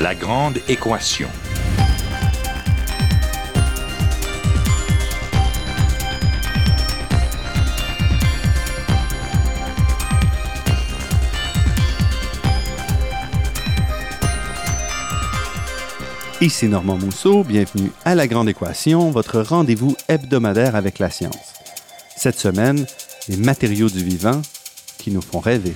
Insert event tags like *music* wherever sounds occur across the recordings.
La grande équation. Ici Normand Mousseau, bienvenue à La Grande Équation, votre rendez-vous hebdomadaire avec la science. Cette semaine, les matériaux du vivant qui nous font rêver.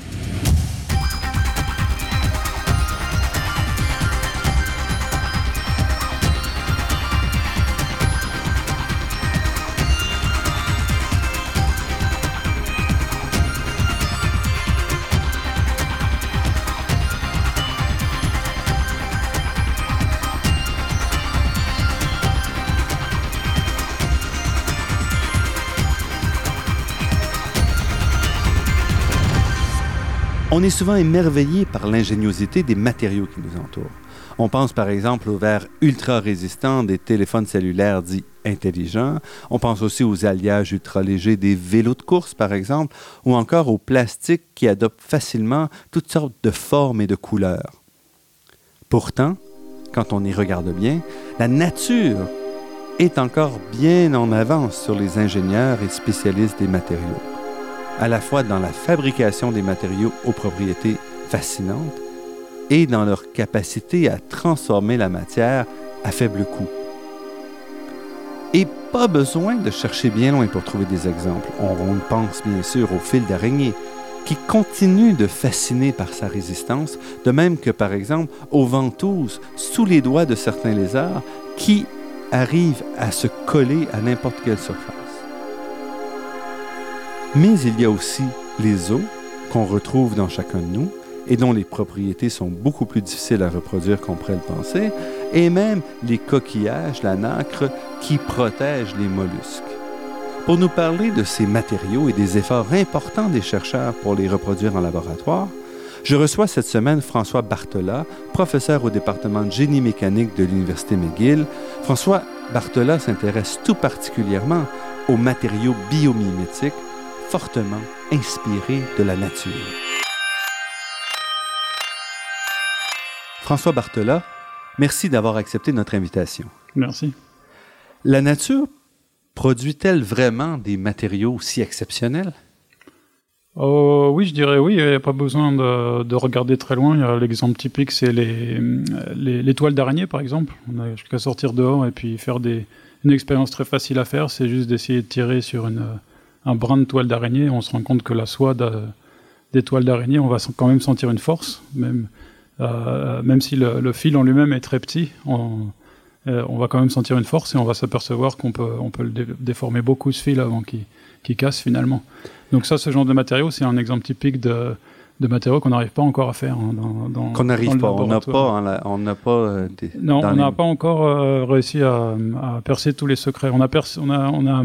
Est souvent émerveillé par l'ingéniosité des matériaux qui nous entourent. On pense par exemple aux verres ultra résistants des téléphones cellulaires dits intelligents. On pense aussi aux alliages ultra légers des vélos de course par exemple, ou encore au plastique qui adopte facilement toutes sortes de formes et de couleurs. Pourtant, quand on y regarde bien, la nature est encore bien en avance sur les ingénieurs et spécialistes des matériaux à la fois dans la fabrication des matériaux aux propriétés fascinantes et dans leur capacité à transformer la matière à faible coût. Et pas besoin de chercher bien loin pour trouver des exemples. On pense bien sûr au fil d'araignée, qui continue de fasciner par sa résistance, de même que par exemple aux ventouses sous les doigts de certains lézards qui arrivent à se coller à n'importe quelle surface. Mais il y a aussi les os qu'on retrouve dans chacun de nous et dont les propriétés sont beaucoup plus difficiles à reproduire qu'on pourrait le penser, et même les coquillages, la nacre, qui protègent les mollusques. Pour nous parler de ces matériaux et des efforts importants des chercheurs pour les reproduire en laboratoire, je reçois cette semaine François Bartola, professeur au département de génie mécanique de l'Université McGill. François Bartola s'intéresse tout particulièrement aux matériaux biomimétiques fortement inspiré de la nature. François Bartola, merci d'avoir accepté notre invitation. Merci. La nature produit-elle vraiment des matériaux si exceptionnels? Oh, oui, je dirais oui. Il n'y a pas besoin de, regarder très loin. L'exemple typique, c'est les, les, toiles d'araignée, par exemple. On a qu'à sortir dehors et puis faire des, une expérience très facile à faire. C'est juste d'essayer de tirer sur une, un brin de toile d'araignée, on se rend compte que la soie des toiles d'araignée, on va quand même sentir une force, même, euh, même si le, fil en lui-même est très petit, euh, on, va quand même sentir une force et on va s'apercevoir qu'on peut, on peut le déformer beaucoup ce fil avant qu'il casse finalement. Donc ça, ce genre de matériau, c'est un exemple typique de, de matériaux qu'on n'arrive pas encore à faire. Hein, qu'on n'arrive pas, on n'a pas, on n'a pas. Euh, non, on n'a pas encore réussi à, percer tous les secrets. On a, on a, on a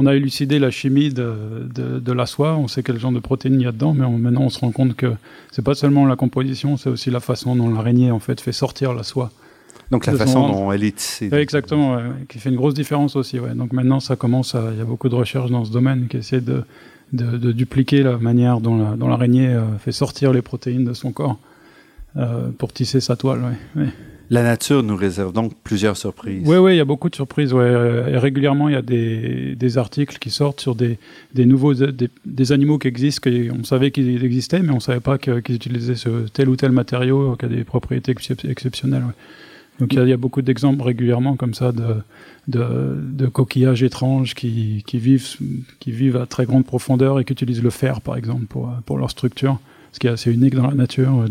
on a élucidé la chimie de, de, la soie, on sait quel genre de protéines il y a dedans, mais maintenant on se rend compte que c'est pas seulement la composition, c'est aussi la façon dont l'araignée en fait fait sortir la soie. Donc la façon dont elle est tissée. exactement, qui fait une grosse différence aussi. Donc maintenant ça commence, il y a beaucoup de recherches dans ce domaine qui essaient de, de, dupliquer la manière dont l'araignée euh, fait sortir les protéines de son corps euh, pour tisser sa toile. La nature nous réserve donc plusieurs surprises. Oui, oui, il y a beaucoup de surprises. Ouais. Et régulièrement, il y a des, articles qui sortent sur des, nouveaux des, animaux qui existent, qu'on savait qu'ils existaqu'ils mais on ne savait pas qu'ils utilisaient ce tel ou tel matériau qui a des propriétés exceptionnelles. Donc il y, a, beaucoup d'exemples régulièrement comme ça de, coquillages étranges qui, vivent, qui vivent à très grande profondeur et qui utilisent le fer, par exemple, pour leur structure ce qui est assez unique dans la nature.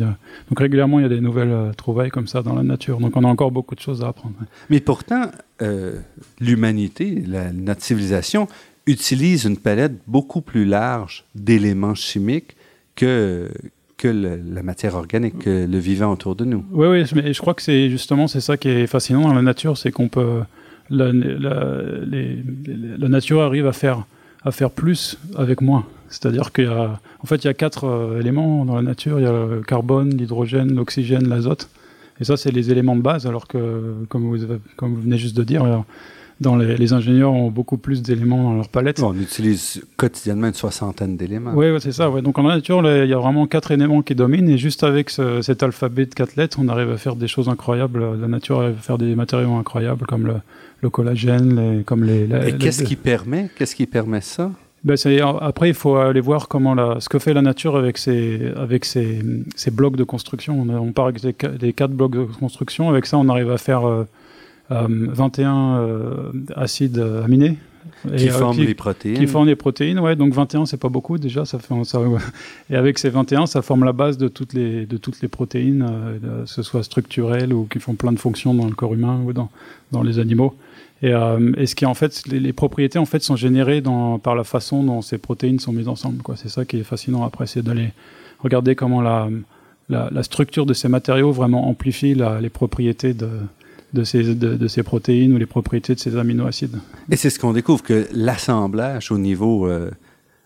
Donc régulièrement, il y a des nouvelles euh, trouvailles comme ça dans la nature. Donc on a encore beaucoup de choses à apprendre. Mais pourtant, euh, l'humanité, notre civilisation, utilise une palette beaucoup plus large d'éléments chimiques que, que la matière organique, que le vivant autour de nous. Oui, oui, mais je crois que c'est justement c'est ça qui est fascinant dans la nature, c'est qu'on peut la, la, nature arrive à faire à faire plus avec moins. C'est-à-dire qu'il y a, en fait, il y a quatre euh, éléments dans la nature. Il y a le carbone, l'hydrogène, l'oxygène, l'azote. Et ça, c'est les éléments de base. Alors que, comme vous, comme vous venez juste de dire, dans les, les, ingénieurs ont beaucoup plus d'éléments dans leur palette. On utilise quotidiennement une soixantaine d'éléments. Oui, ouais, c'est ça. Ouais. Donc en nature, il y a vraiment quatre éléments qui dominent et juste avec ce, cet alphabet de quatre lettres, on arrive à faire des choses incroyables. La nature arrive à faire des matériaux incroyables comme le, le collagène, les, comme les. et qu'est-ce qui permet Qu'est-ce qui permet ça? Ben après, il faut aller voir comment la, ce que fait la nature avec ses, avec ses, ses blocs de construction. On, on part avec des, quatre blocs de construction. Avec ça, on arrive à faire euh, 21 euh, euh, acides aminés. Qui et, euh, forment les protéines. Qui forment les protéines, ouais. Donc 21, c'est pas beaucoup déjà. Ça fait, ça, ouais. Et avec ces 21, ça forme la base de toutes les, de toutes les protéines, que ce soit structurelles ou qui font plein de fonctions dans le corps humain ou dans, dans les animaux. Et, euh, et, ce qui en fait, les, propriétés en fait sont générées par la façon dont ces protéines sont mises ensemble. C'est ça qui est fascinant après, c'est d'aller regarder comment la, structure de ces matériaux vraiment amplifie les propriétés de, de ces, de, ces, protéines ou les propriétés de ces aminoacides. Et c'est ce qu'on découvre que l'assemblage au niveau euh,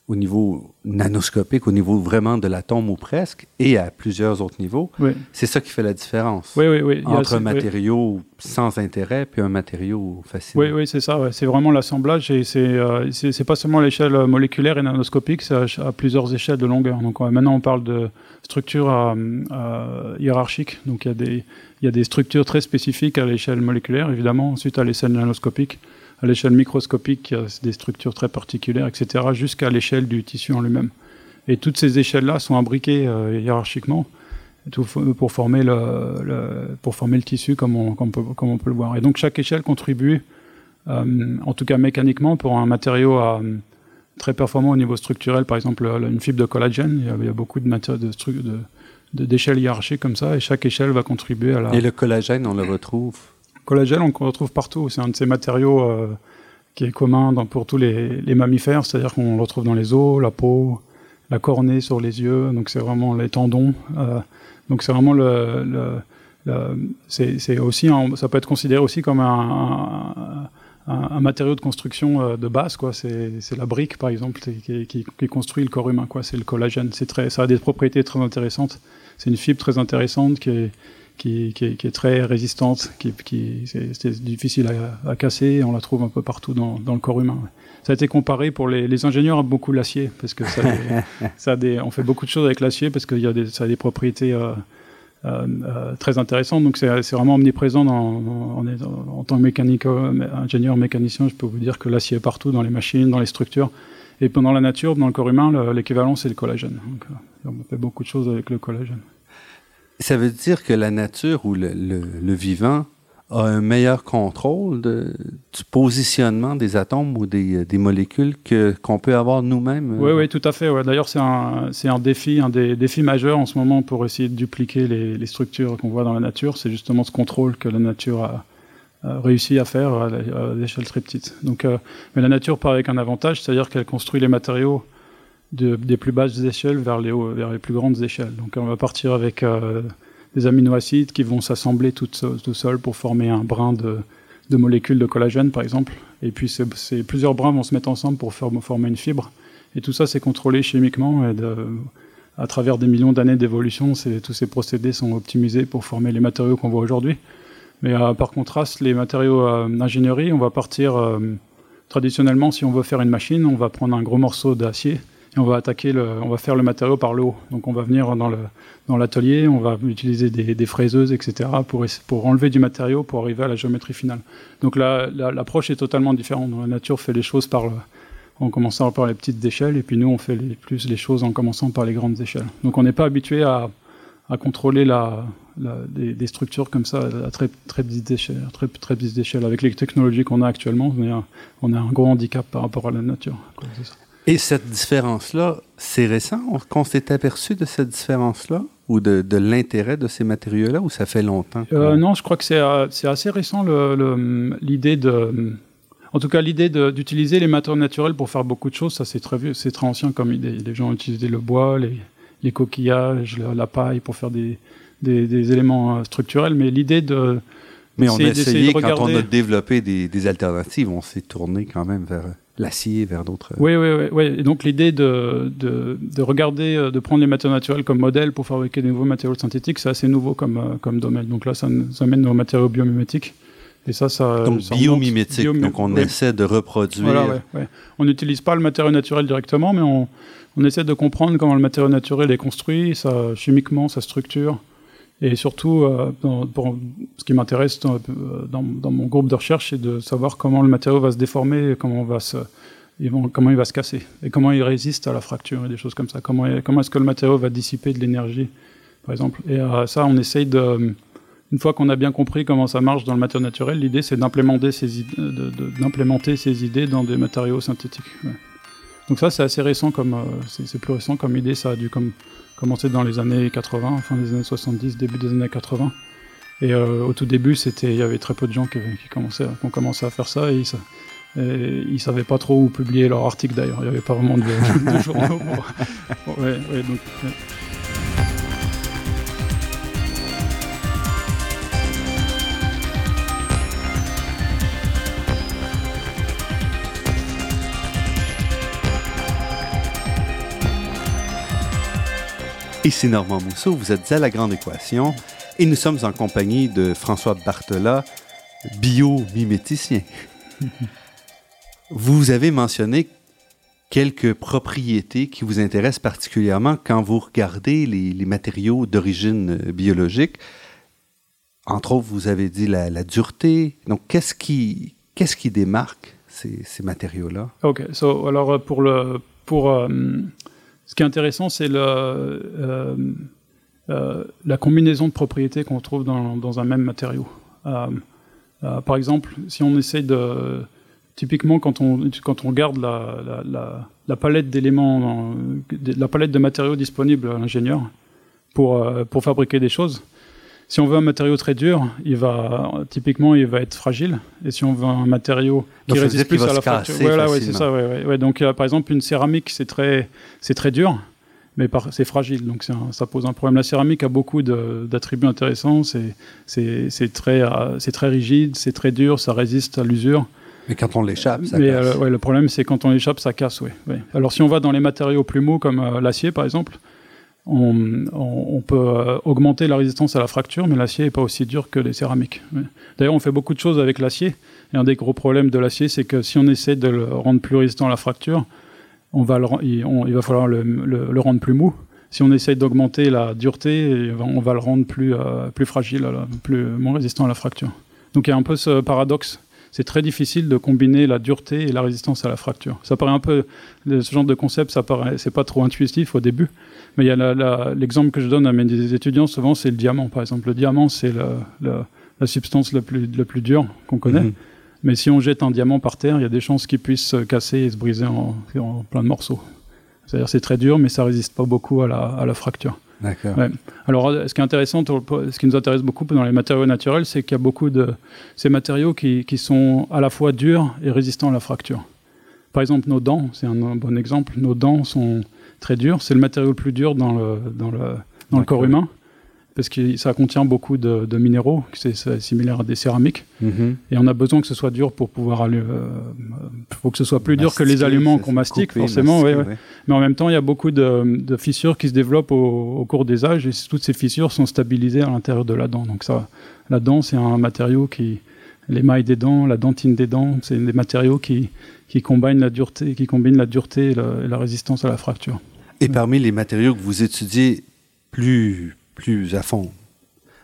au niveau nanoscopique, au niveau vraiment de l'atome ou presque, et à plusieurs autres niveaux, c'est ça qui fait la différence oui, oui, oui. entre un matériau sans intérêt puis un matériau facile. Oui, oui, c'est ça. C'est vraiment l'assemblage et c'est euh, pas seulement à l'échelle moléculaire et nanoscopique, c'est à, plusieurs échelles de longueur. Donc maintenant, on parle de structures hiérarchiques. Donc il y, a y a des structures très spécifiques à l'échelle moléculaire, évidemment, ensuite à l'échelle nanoscopique à l'échelle microscopique, il y a des structures très particulières, etc., jusqu'à l'échelle du tissu en lui-même. Et toutes ces échelles-là sont imbriquées euh, hiérarchiquement pour former le, pour former le tissu comme on, comme, peut le voir. Et donc chaque échelle contribue, euh, en tout cas mécaniquement, pour un matériau à, très performant au niveau structurel, par exemple une fibre de collagène, il y a, il y a beaucoup de matières de, de, d'échelles hiérarchiques comme ça, et chaque échelle va contribuer à la... Et le collagène, on le retrouve collagène, on le retrouve partout. C'est un de ces matériaux euh, qui est commun dans, pour tous les, mammifères, c'est-à-dire qu'on le retrouve dans les os, la peau, la cornée sur les yeux, donc c'est vraiment les tendons. Euh, donc c'est vraiment le, c'est aussi ça peut être considéré aussi comme un, matériau de construction euh, de base quoi. C'est la brique par exemple qui, construit le corps humain quoi. C'est le collagène. C'est très, ça a des propriétés très intéressantes. C'est une fibre très intéressante qui est qui, qui, qui, est très résistante, qui, qui c'est difficile à, à, casser. On la trouve un peu partout dans, dans, le corps humain. Ça a été comparé pour les, les ingénieurs à beaucoup l'acier, parce que ça, *laughs* ça des, on fait beaucoup de choses avec l'acier parce qu'il y a des, ça a des propriétés euh, euh, euh très intéressantes. Donc c'est vraiment omniprésent dans, en, tant que mécanique, ingénieur mécanicien. Je peux vous dire que l'acier est partout dans les machines, dans les structures. Et pendant la nature, dans le corps humain, l'équivalent c'est le collagène. Donc, on fait beaucoup de choses avec le collagène. Ça veut dire que la nature ou le, vivant a un meilleur contrôle du positionnement des atomes ou des, molécules que qu'on peut avoir nous-mêmes. Oui, oui, tout à fait. D'ailleurs, c'est un, c'est un défi, un des défis majeurs en ce moment pour essayer de dupliquer les, structures qu'on voit dans la nature. C'est justement ce contrôle que la nature a, a réussi à faire à l'échelle très petite. Donc, euh, mais la nature part avec un avantage, c'est-à-dire qu'elle construit les matériaux de, des plus basses échelles vers les, plus grandes échelles. Donc on va partir avec euh, des aminoacides qui vont s'assembler tout, tout seul pour former un brin de, molécules de collagène, par exemple. Et puis ces plusieurs brins vont se mettre ensemble pour former une fibre. Et tout ça, c'est contrôlé chimiquement. Et à travers des millions d'années d'évolution, tous ces procédés sont optimisés pour former les matériaux qu'on voit aujourd'hui. Mais euh, par contraste, les matériaux euh, d'ingénierie, on va partir traditionnellement, si on veut faire une machine, on va prendre un gros morceau d'acier et on va attaquer le, on va faire le matériau par le haut. Donc on va venir dans le dans l'atelier, on va utiliser des, des, fraiseuses, etc. pour pour enlever du matériau pour arriver à la géométrie finale. Donc là, l'approche est totalement différente. La nature fait les choses par le, en commençant par les petites échelles, et puis nous on fait les, plus les choses en commençant par les grandes échelles. Donc on n'est pas habitué à, à contrôler la, la des, structures comme ça à très très petites échelles, très très. Avec les technologies qu'on a actuellement, on a un gros handicap par rapport à la nature. Et cette différence-là, c'est récent? Qu'on s'est aperçu de cette différence-là? Ou de, de l'intérêt de ces matériaux-là? Ou ça fait longtemps euh, Non, je crois que c'est euh, assez récent l'idée de... En tout cas, l'idée d'utiliser les matériaux naturels pour faire beaucoup de choses, ça c'est très vieux, c'est très ancien comme idée. Les gens ont utilisé le bois, les, les coquillages, la, la, paille pour faire des, des, des éléments euh, structurels, mais l'idée de... Mais on a essayé, quand regarder... on a développé des, des alternatives, on s'est tourné quand même vers l'acier vers d'autres. Oui, oui, oui, oui. Et donc l'idée de, de, de, regarder, euh, de prendre les matériaux naturels comme modèle pour fabriquer des nouveaux matériaux synthétiques, c'est assez nouveau comme, euh, comme domaine. Donc là, ça, ça mène aux matériaux biomimétiques. Et ça, ça. Donc biomimétique. donc on essaie de reproduire. Voilà, ouais, On n'utilise pas le matériau naturel directement, mais on, on, essaie de comprendre comment le matériau naturel est construit, ça, chimiquement, sa structure. Et surtout, euh, ce qui m'intéresse dans, dans, mon groupe de recherche, c'est de savoir comment le matériau va se déformer, comment, il va se casser, et comment il résiste à la fracture, et des choses comme ça. Comment, est-ce que le matériau va dissiper de l'énergie, par exemple. Et euh, ça, on essaye de une fois qu'on a bien compris comment ça marche dans le matériau naturel, l'idée c'est d'implémenter ces, idées, dans des matériaux synthétiques. Donc ça c'est assez récent comme euh, c'est, plus récent comme idée, ça a dû comme, commencer dans les années 80, fin des années 70, début des années 80. Et euh, au tout début, c'était il y avait très peu de gens qui, commençaient, ont commencé à faire ça et, ça, et ils savaient pas trop où publier leurs articles d'ailleurs. Il n'y avait pas vraiment de, *laughs* journaux. Ici Normand Mousseau, vous êtes à La Grande Équation et nous sommes en compagnie de François Bartola, biomiméticien. *laughs* vous avez mentionné quelques propriétés qui vous intéressent particulièrement quand vous regardez les, matériaux d'origine biologique. Entre autres, vous avez dit la, dureté. Donc, qu'est-ce qui, qu'est-ce qui démarque ces, matériaux-là? OK. alors, pour, le, pour euh, ce qui est intéressant, c'est euh, euh, la combinaison de propriétés qu'on trouve dans, un même matériau. Euh, par exemple, si on essaye de... Typiquement, quand on, quand on regarde la, palette d'éléments, la palette de matériaux disponibles à l'ingénieur pour, pour fabriquer des choses, si on veut un matériau très dur, il va typiquement il va être fragile. Et si on veut un matériau qui résiste plus à la fracture, voilà, ouais, c'est ça. Ouais, ouais. Donc euh, par exemple une céramique c'est très c'est très dur, mais c'est fragile. Donc ça pose un problème. La céramique a beaucoup d'attributs intéressants. C'est c'est très euh, c'est très rigide, c'est très dur, ça résiste à l'usure. Mais quand on l'échappe, ça mais, casse. Euh, le problème, c'est quand on l'échappe, ça casse. Ouais, Alors, si on va dans les matériaux plus mous comme l'acier, par exemple, on, peut euh, augmenter la résistance à la fracture, mais l'acier n'est pas aussi dur que les céramiques. D'ailleurs, on fait beaucoup de choses avec l'acier. Et un des gros problèmes de l'acier, c'est que si on essaie de le rendre plus résistant à la fracture, on va il, va falloir le, rendre plus mou. Si on essaie d'augmenter la dureté, on va le rendre plus, euh, plus fragile, plus, moins résistant à la fracture. Donc il y a un peu ce paradoxe c'est très difficile de combiner la dureté et la résistance à la fracture. Ça paraît un peu, ce genre de concept, ça paraît, c'est pas trop intuitif au début, mais il y a l'exemple que je donne à mes étudiants souvent, c'est le diamant, par exemple. Le diamant, c'est la, substance la plus, la plus dure qu'on connaît. Mhm. Mais si on jette un diamant par terre, il y a des chances qu'il puisse se casser et se briser en, plein de morceaux. C'est-à-dire c'est très dur, mais ça résiste pas beaucoup à la fracture. D'accord. Alors, ce qui est intéressant, ce qui nous intéresse beaucoup dans les matériaux naturels, c'est qu'il y a beaucoup de ces matériaux qui, qui, sont à la fois durs et résistants à la fracture. Par exemple, nos dents, c'est un, bon exemple. Nos dents sont très dures. C'est le matériau le plus dur dans le, dans le, dans le corps humain parce que ça contient beaucoup de, minéraux, c'est similaire à des céramiques, mm-hmm. et on a besoin que ce soit dur pour pouvoir aller, euh, faut que ce soit plus dur que les aliments qu'on mastique, forcément, mais en même temps, il y a beaucoup de, fissures qui se développent au, cours des âges, et toutes ces fissures sont stabilisées à l'intérieur de la dent. Donc ça, la dent, c'est un matériau qui, l'émail des dents, la dentine des dents, c'est des matériaux qui, qui combinent la dureté, qui combinent la dureté et la résistance à la fracture. Et parmi les matériaux que vous étudiez plus plus à fond.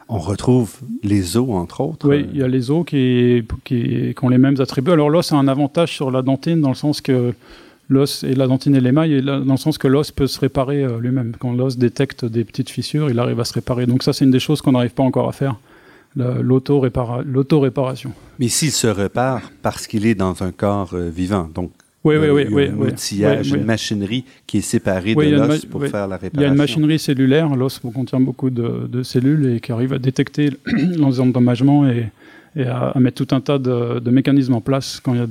On retrouve les os, entre autres. Oui, il y a les os qui, qui, ont les mêmes attributs. Alors l'os a un avantage sur la dentine dans le sens que l'os et la dentine et l'émail, dans le sens que l'os peut se réparer euh, lui-même. Quand l'os détecte des petites fissures, il arrive à se réparer. Donc ça, c'est une des choses qu'on n'arrive pas encore à faire, l'auto-réparation. Mais s'il se répare parce qu'il est dans un corps euh, vivant, donc oui, oui, oui. oui, un outillage, une machinerie qui est séparée de l'os pour faire la réparation. Il y a une machinerie cellulaire, l'os contient beaucoup de, cellules et qui arrive à détecter *clears throat* l'endommagement et, et à, mettre tout un tas de, mécanismes en place quand il y a,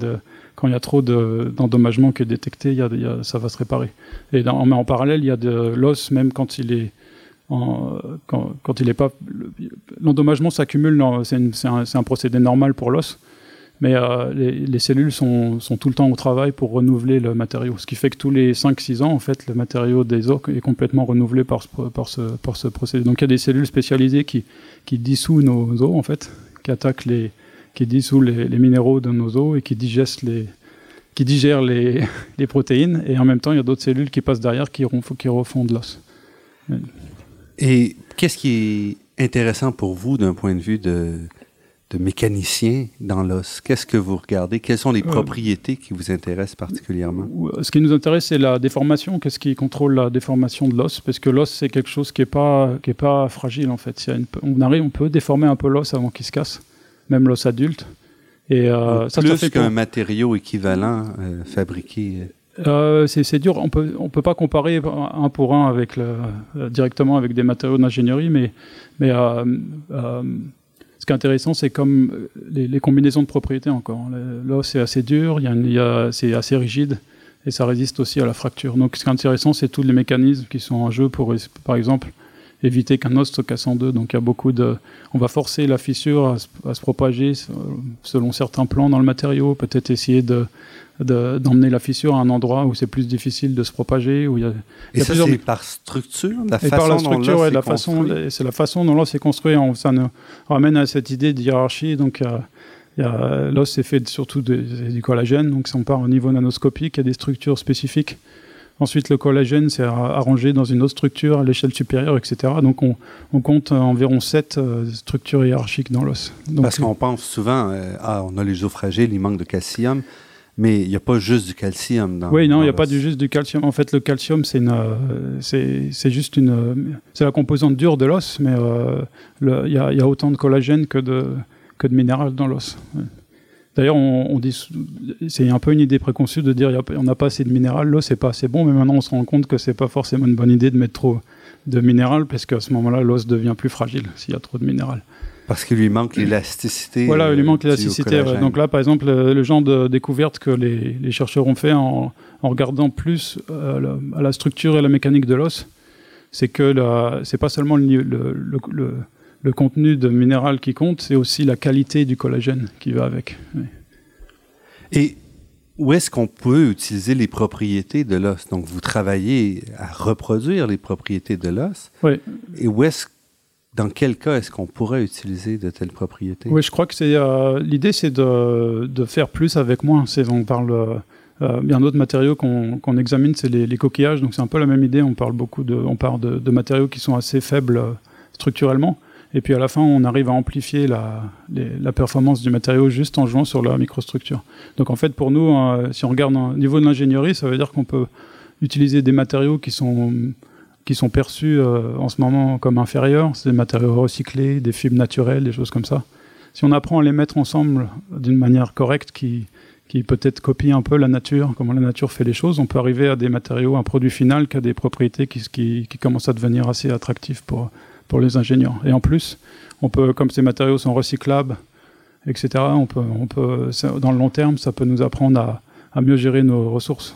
quand il y a trop d'endommagement qui est détecté, il y a, ça va se réparer. Et dans, mais en parallèle, il y a de l'os, même quand il est en, quand, quand, il est pas, l'endommagement s'accumule, c'est un, un, procédé normal pour l'os. Mais euh, les, cellules sont, tout le temps au travail pour renouveler le matériau. Ce qui fait que tous les 5-6 ans, en fait, le matériau des os est complètement renouvelé par ce, par ce, par ce procédé. Donc il y a des cellules spécialisées qui, qui dissouent nos os, en fait, qui attaquent les, qui dissout les, minéraux de nos os et qui digère les, qui digère les, *laughs* les, protéines. Et en même temps, il y a d'autres cellules qui passent derrière qui, qui refondent l'os. Et qu'est-ce qui est intéressant pour vous d'un point de vue de, de mécanicien dans l'os Qu'est-ce que vous regardez? Quelles sont les euh, propriétés qui vous intéressent particulièrement? euh, Ce qui nous intéresse, c'est la déformation. Qu'est-ce qui contrôle la déformation de l'os? Parce que l'os, c'est quelque chose qui n'est pas, qui est pas fragile, en fait. on, arrive, on peut déformer un peu l'os avant qu'il se casse, même l'os adulte. Et, euh, ça, plus qu'un matériau équivalent fabriqué euh, c'est dur. On peut, on peut pas comparer un pour un avec le, directement avec des matériaux d'ingénierie, mais, mais qui est intéressant, c'est comme les, combinaisons de propriétés encore. L'os c'est assez dur, il y a, c'est assez rigide et ça résiste aussi à la fracture. Donc ce qui est intéressant, c'est tous les mécanismes qui sont en jeu pour, par exemple, éviter qu'un os se casse en deux. Donc il y a beaucoup de, on va forcer la fissure à se propager selon certains plans dans le matériau, peut-être essayer de d'emmener la fissure à un endroit où c'est plus difficile de se propager. Où il y a, et ça, c'est par structure la façon par la structure, la façon, c'est la façon dont l'os est construit. Ça nous ramène à cette idée de hiérarchie. Donc, l'os est fait surtout du collagène. Donc, si on part au niveau nanoscopique, il y a des structures spécifiques. Ensuite, le collagène, c'est arrangé dans une autre structure à l'échelle supérieure, etc. Donc, on, compte environ sept euh, structures hiérarchiques dans l'os. Parce qu'on pense souvent, euh, ah, on a les os fragiles, il manque de calcium. Mais il n'y a pas juste du calcium dans. Oui, non, il n'y a pas du, juste du calcium. En fait, le calcium, c'est une, c'est, juste une, c'est la composante dure de l'os, mais euh, il y, a autant de collagène que de que de minéral dans l'os. D'ailleurs, on, dit, c'est un peu une idée préconçue de dire on n'a pas assez de minéral, l'os c'est pas assez bon, mais maintenant on se rend compte que c'est pas forcément une bonne idée de mettre trop de minéral, parce qu'à ce moment-là, l'os devient plus fragile s'il y a trop de minéral. Parce qu'il lui manque l'élasticité. Voilà, il lui manque l'élasticité. Donc là, par exemple, le, genre de découverte que les, chercheurs ont fait en, regardant plus euh, à la structure et la mécanique de l'os, c'est que c'est pas seulement le, le, contenu de minéral qui compte, c'est aussi la qualité du collagène qui va avec. Et où est-ce qu'on peut utiliser les propriétés de l'os? Donc, vous travaillez à reproduire les propriétés de l'os. Oui. Et où est-ce dans quel cas est-ce qu'on pourrait utiliser de telles propriétés? Oui, je crois que c'est euh, l'idée, c'est de, de, faire plus avec moins. C'est on parle euh, bien d'autres matériaux qu'on examine, c'est les, coquillages. Donc c'est un peu la même idée. On parle beaucoup de, on parle de, matériaux qui sont assez faibles euh, structurellement. Et puis à la fin, on arrive à amplifier la, performance du matériau juste en jouant sur la microstructure. Donc en fait, pour nous, si on regarde au niveau de l'ingénierie, ça veut dire qu'on peut utiliser des matériaux qui sont qui sont perçus euh, en ce moment comme inférieurs. C'est des matériaux recyclés, des fibres naturelles, des choses comme ça. Si on apprend à les mettre ensemble d'une manière correcte qui, qui peut-être copie un peu la nature, comment la nature fait les choses, on peut arriver à des matériaux, un produit final qui a des propriétés qui, qui, qui commencent à devenir assez attractifs pour, pour les ingénieurs. Et en plus, on peut, comme ces matériaux sont recyclables, etc., on peut, on peut, dans le long terme, ça peut nous apprendre à, à mieux gérer nos ressources.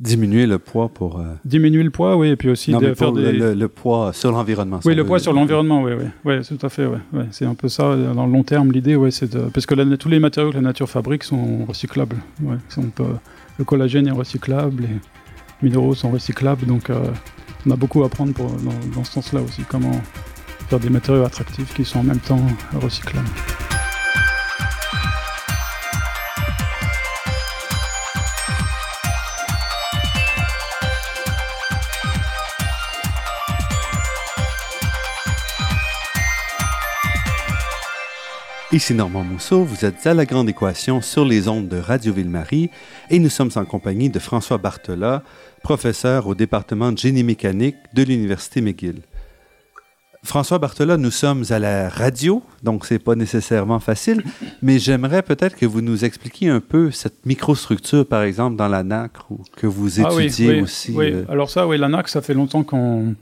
Diminuer le poids pour. Euh, Diminuer le poids, oui, et puis aussi de faire des... le, poids sur l'environnement. Oui, le poids sur l'environnement, oui, oui, oui, tout à fait, ouais. C'est un peu ça, dans le long terme, l'idée, ouais, c'est de... Parce que tous les matériaux que la nature fabrique sont recyclables. Ouais. Le collagène est recyclable, les minéraux sont recyclables, donc euh, on a beaucoup à apprendre dans, ce sens-là aussi, comment faire des matériaux attractifs qui sont en même temps recyclables. Ici Normand Mousseau, vous êtes à La Grande Équation sur les ondes de Radio Ville-Marie et nous sommes en compagnie de François Bartola, professeur au département de génie mécanique de l'Université McGill. François Bartola, nous sommes à la radio, donc c'est pas nécessairement facile, mais j'aimerais peut-être que vous nous expliquiez un peu cette microstructure, par exemple, dans la nacre, ou que vous ah étudiez aussi. Oui, euh. alors ça, oui, la nacre, ça fait longtemps qu'on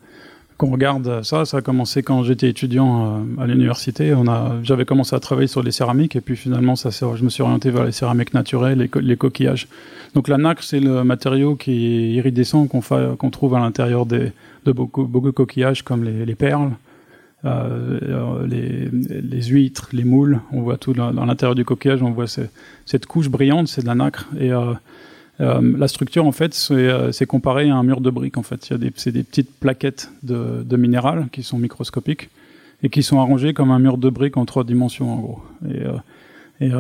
qu'on regarde ça, ça a commencé quand j'étais étudiant euh, à l'université. On a, j'avais commencé à travailler sur les céramiques et puis finalement, ça, je me suis orienté vers les céramiques naturelles, les, les coquillages. Donc la nacre, c'est le matériau qui est iridescent qu'on, trouve à l'intérieur de beaucoup, de coquillages comme les, les perles, euh, euh les, huîtres, les moules. On voit tout dans, l'intérieur du coquillage, on voit cette couche brillante, c'est de la nacre. Et euh, la structure, en fait, c'est comparé à un mur de briques. En fait, c'est des petites plaquettes de, de, minéral qui sont microscopiques et qui sont arrangées comme un mur de briques en trois dimensions, en gros. Et,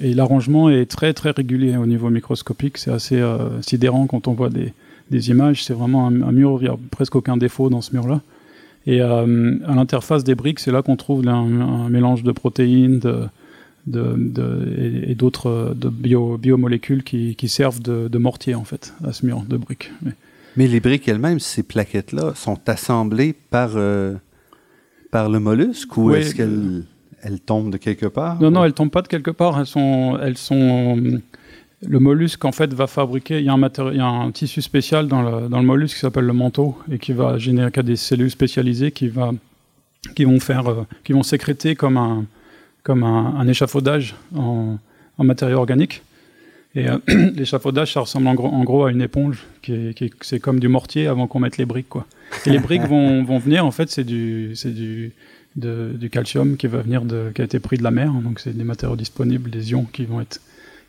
et l'arrangement est très très régulier au niveau microscopique. C'est assez sidérant quand on voit des, des images. C'est vraiment un, un, mur, il n'y a presque aucun défaut dans ce mur-là. Et à l'interface des briques, c'est là qu'on trouve un, un, mélange de protéines, de, de, de, et, d'autres bio, biomolécules qui, qui servent de, mortier en fait à ce mur de briques. Mais, Mais les briques elles-mêmes, ces plaquettes-là, sont assemblées par, euh, par le mollusque ou oui, est-ce qu'elles elles tombent de quelque part Non, ou... non, elles tombent pas de quelque part. Elles sont, elles sont le mollusque en fait va fabriquer. Il y a un, matéri... il y a un tissu spécial dans le, dans le mollusque qui s'appelle le manteau et qui va générer des cellules spécialisées qui va qui vont faire, euh, qui vont sécréter comme un comme un, un échafaudage en, en, matériaux organiques. Et euh, *clears throat* l'échafaudage, ça ressemble en gros, en gros, à une éponge, qui, qui est, c'est comme du mortier avant qu'on mette les briques, quoi. Et les briques *laughs* vont, vont venir, en fait, c'est du, c'est du, du calcium qui va venir qui a été pris de la mer, donc c'est des matériaux disponibles, des ions qui vont être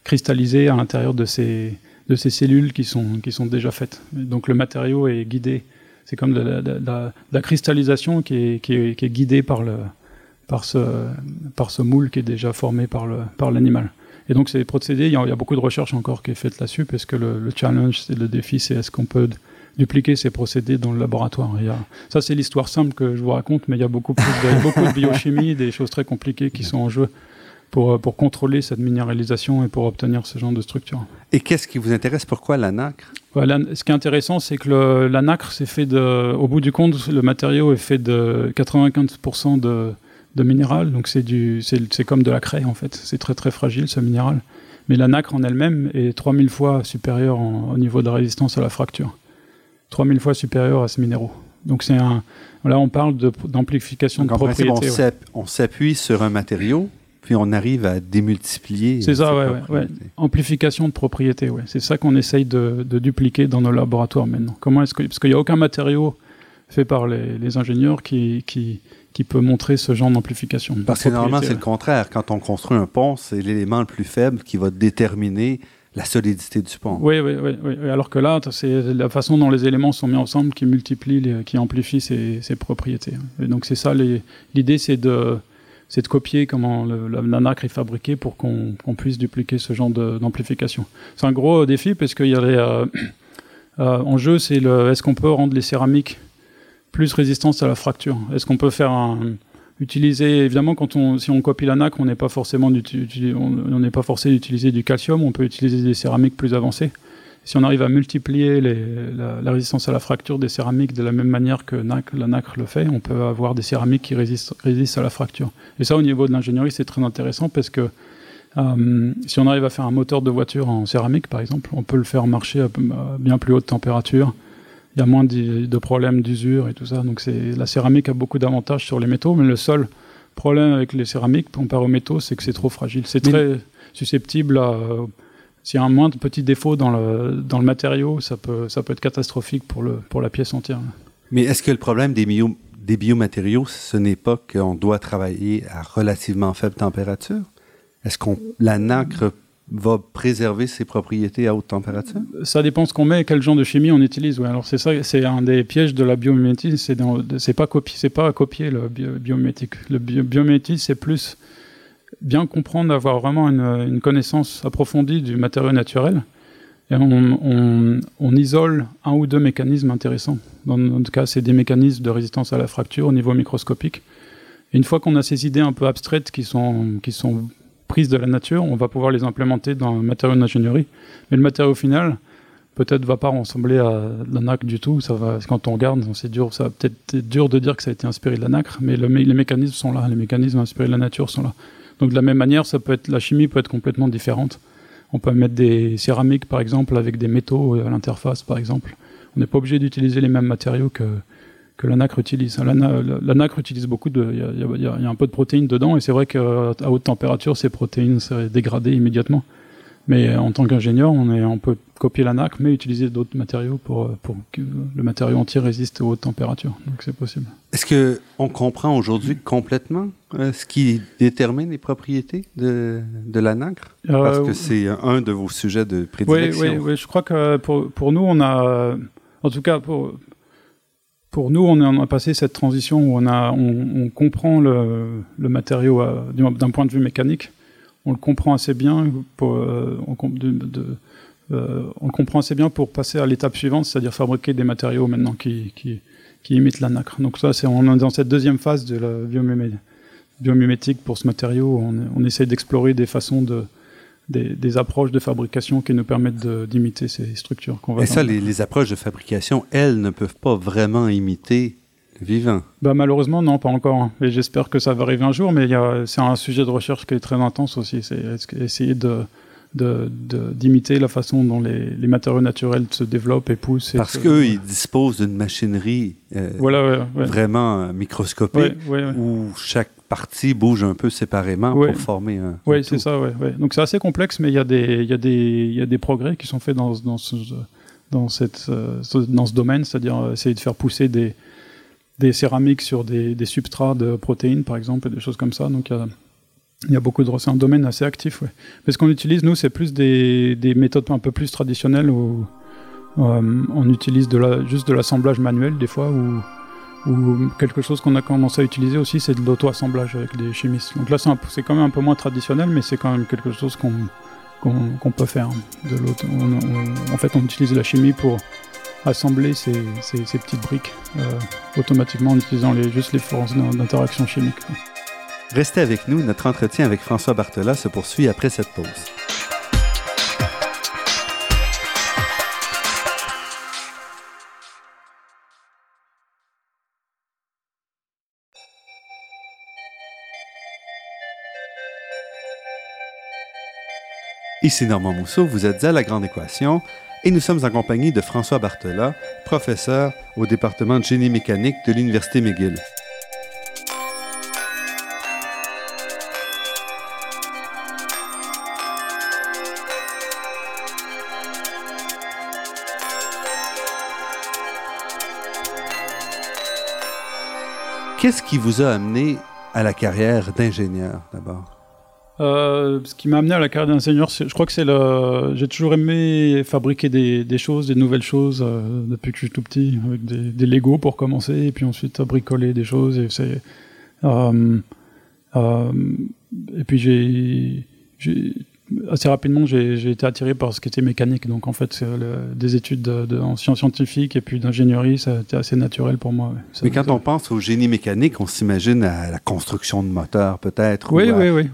cristallisés à l'intérieur de ces, de ces cellules qui sont, qui sont déjà faites. Donc le matériau est guidé, c'est comme de la, cristallisation qui est, qui est, guidée par le, par ce, par ce moule qui est déjà formé par, le, par l'animal. Et donc ces procédés, il y, a, beaucoup de recherches encore qui est faite là-dessus, parce que le, le challenge, le défi, c'est est-ce qu'on peut dupliquer ces procédés dans le laboratoire. Il y a, ça, c'est l'histoire simple que je vous raconte, mais il y a beaucoup, plus de, *laughs* beaucoup de biochimie, des choses très compliquées qui sont en jeu pour, pour contrôler cette minéralisation et pour obtenir ce genre de structure. Et qu'est-ce qui vous intéresse? Pourquoi la nacre? Ouais, la, Ce qui est intéressant, c'est que le, la nacre, c'est fait de, au bout du compte, le matériau est fait de 95% de de minéral, donc c'est du, c'est comme de la craie en fait. C'est très très fragile ce minéral. Mais la nacre en elle-même est 3000 fois supérieure en, au niveau de la résistance à la fracture. 3000 fois supérieure à ce minéraux. Donc c'est un, là on parle d'amplification de, de propriété. On ouais. on s'appuie sur un matériau, puis on arrive à démultiplier. C'est ça, ouais, ouais, Amplification de propriété, ouais. C'est ça qu'on essaye de, de, dupliquer dans nos laboratoires maintenant. Comment est-ce que, parce qu'il n'y a aucun matériau fait par les, les ingénieurs qui, qui, qui peut montrer ce genre d'amplification. Parce que normalement, c'est le contraire. Quand on construit un pont, c'est l'élément le plus faible qui va déterminer la solidité du pont. Oui, oui, oui. Alors que là, c'est la façon dont les éléments sont mis ensemble qui multiplie, qui amplifie ses propriétés. Donc c'est ça, l'idée, c'est de, copier comment la, la, nacre est fabriquée pour qu'on qu puisse dupliquer ce genre d'amplification. C'est un gros défi parce qu'il y a les, euh, *clears throat* euh, en jeu, c'est est-ce qu'on peut rendre les céramiques plus résistance à la fracture? Est-ce qu'on peut faire un, utiliser évidemment quand on si on copie la nacre, on n'est pas forcément on n'est pas forcé d'utiliser du calcium, on peut utiliser des céramiques plus avancées. Si on arrive à multiplier la, résistance à la fracture des céramiques de la même manière que la nacre le fait, on peut avoir des céramiques qui résistent, à la fracture. Et ça, au niveau de l'ingénierie, c'est très intéressant parce que euh, si on arrive à faire un moteur de voiture en céramique, par exemple, on peut le faire marcher à bien plus haute température, il y a moins de, de problèmes d'usure et tout ça. Donc la céramique a beaucoup d'avantages sur les métaux, mais le seul problème avec les céramiques comparé aux métaux, c'est que c'est trop fragile. C'est très susceptible à s'il y a un moindre petit défaut dans le, dans le matériau, ça peut, ça peut être catastrophique pour, le, pour la pièce entière. Mais est-ce que le problème des, bio, des biomatériaux, ce n'est pas qu'on doit travailler à relativement faible température? Est-ce qu'on la nacre va préserver ses propriétés à haute température? Ça dépend ce qu'on met et quel genre de chimie on utilise. Ouais. Alors c'est ça, c'est un des pièges de la biomimétisme, c'est c'est pas copier, c'est pas copier le bio, biomimétique. Le c'est plus bien comprendre, avoir vraiment une, connaissance approfondie du matériau naturel. Et on, isole un ou deux mécanismes intéressants. Dans notre cas, c'est des mécanismes de résistance à la fracture au niveau microscopique. Une fois qu'on a ces idées un peu abstraites qui sont, qui sont de la nature, on va pouvoir les implémenter dans le matériau d'ingénierie. Mais le matériau final, peut-être va pas ressembler à la nacre du tout. Ça va, quand on regarde, c'est dur, ça peut-être être dur de dire que ça a été inspiré de la nacre, mais le, les mécanismes sont là, les mécanismes inspirés de la nature sont là. Donc de la même manière, ça peut être, la chimie peut être complètement différente. On peut mettre des céramiques, par exemple, avec des métaux à l'interface, par exemple. On n'est pas obligé d'utiliser les mêmes matériaux que, que la nacre utilise. La, la, la nacre utilise beaucoup de, il y, y, y a, un peu de protéines dedans, et c'est vrai qu'à haute température, ces protéines seraient dégradées immédiatement. Mais en tant qu'ingénieur, on, est, on peut copier la nacre, mais utiliser d'autres matériaux pour, pour que le matériau entier résiste aux hautes températures. Donc c'est possible. Est-ce que on comprend aujourd'hui complètement euh, ce qui détermine les propriétés de, de la nacre euh, Parce que c'est un de vos sujets de prédilection. Oui, oui, oui. je crois que pour, pour nous, on a, en tout cas pour, pour nous, on a passé cette transition où on, a, on, comprend le, matériau d'un point de vue mécanique. on le comprend assez bien pour, de, on, comprend assez bien pour passer à l'étape suivante, c'est-à-dire fabriquer des matériaux maintenant qui, imitent la nacre. Donc ça, c'est on est dans cette deuxième phase de la biomimétique pour ce matériau. On, essaie d'explorer des façons de des, approches de fabrication qui nous permettent d'imiter ces structures qu'on va. Et ça, les, approches de fabrication, elles, ne peuvent pas vraiment imiter le vivant. Bah, malheureusement, non, pas encore. Et j'espère que ça va arriver un jour, mais c'est un sujet de recherche qui est très intense aussi. C'est essayer de d'imiter la façon dont les, matériaux naturels se développent et poussent. Parce qu'eux, ils disposent d'une machinerie euh, voilà, vraiment microscopique où chaque partie bouge un peu séparément pour former un. Oui, c'est ça, Donc c'est assez complexe, mais il y, a des, y, a des, y a des progrès qui sont faits dans, dans, ce, dans, cette, euh, dans ce domaine, c'est-à-dire euh, essayer de faire pousser des, des céramiques sur des, des, substrats de protéines, par exemple, et des choses comme ça. Donc il y a, y a beaucoup de. C'est un domaine assez actif, ouais. Mais ce qu'on utilise, nous, c'est plus des, des, méthodes un peu plus traditionnelles où euh, on utilise juste de l'assemblage manuel, des fois, ou quelque chose qu'on a commencé à utiliser aussi, c'est de l'auto-assemblage avec des chimistes. Donc là, c'est quand même un peu moins traditionnel, mais c'est quand même quelque chose qu'on peut faire. De en fait, on utilise la chimie pour assembler ces, petites briques euh, automatiquement en utilisant juste les forces d'interaction chimique. Restez avec nous, notre entretien avec François Bartola se poursuit après cette pause. Ici Normand Mousseau, vous êtes à La Grande Équation et nous sommes en compagnie de François Bartola, professeur au département de génie mécanique de l'Université McGill. Qu'est-ce qui vous a amené à la carrière d'ingénieur d'abord? Euh, ce qui m'a amené à la carrière d'ingénieur, je crois que c'est le. J'ai toujours aimé fabriquer des, choses, des nouvelles choses euh, depuis que je suis tout petit, avec des, des Lego pour commencer, et puis ensuite à bricoler des choses. Euh, euh et puis j'ai assez rapidement, j'ai été attiré par ce qui était mécanique. Donc, en fait, des études de, en sciences scientifiques et puis d'ingénierie, ça a été assez naturel pour moi. Mais quand on pense au génie mécanique, on s'imagine à la construction de moteurs, peut-être. Oui, oui, oui,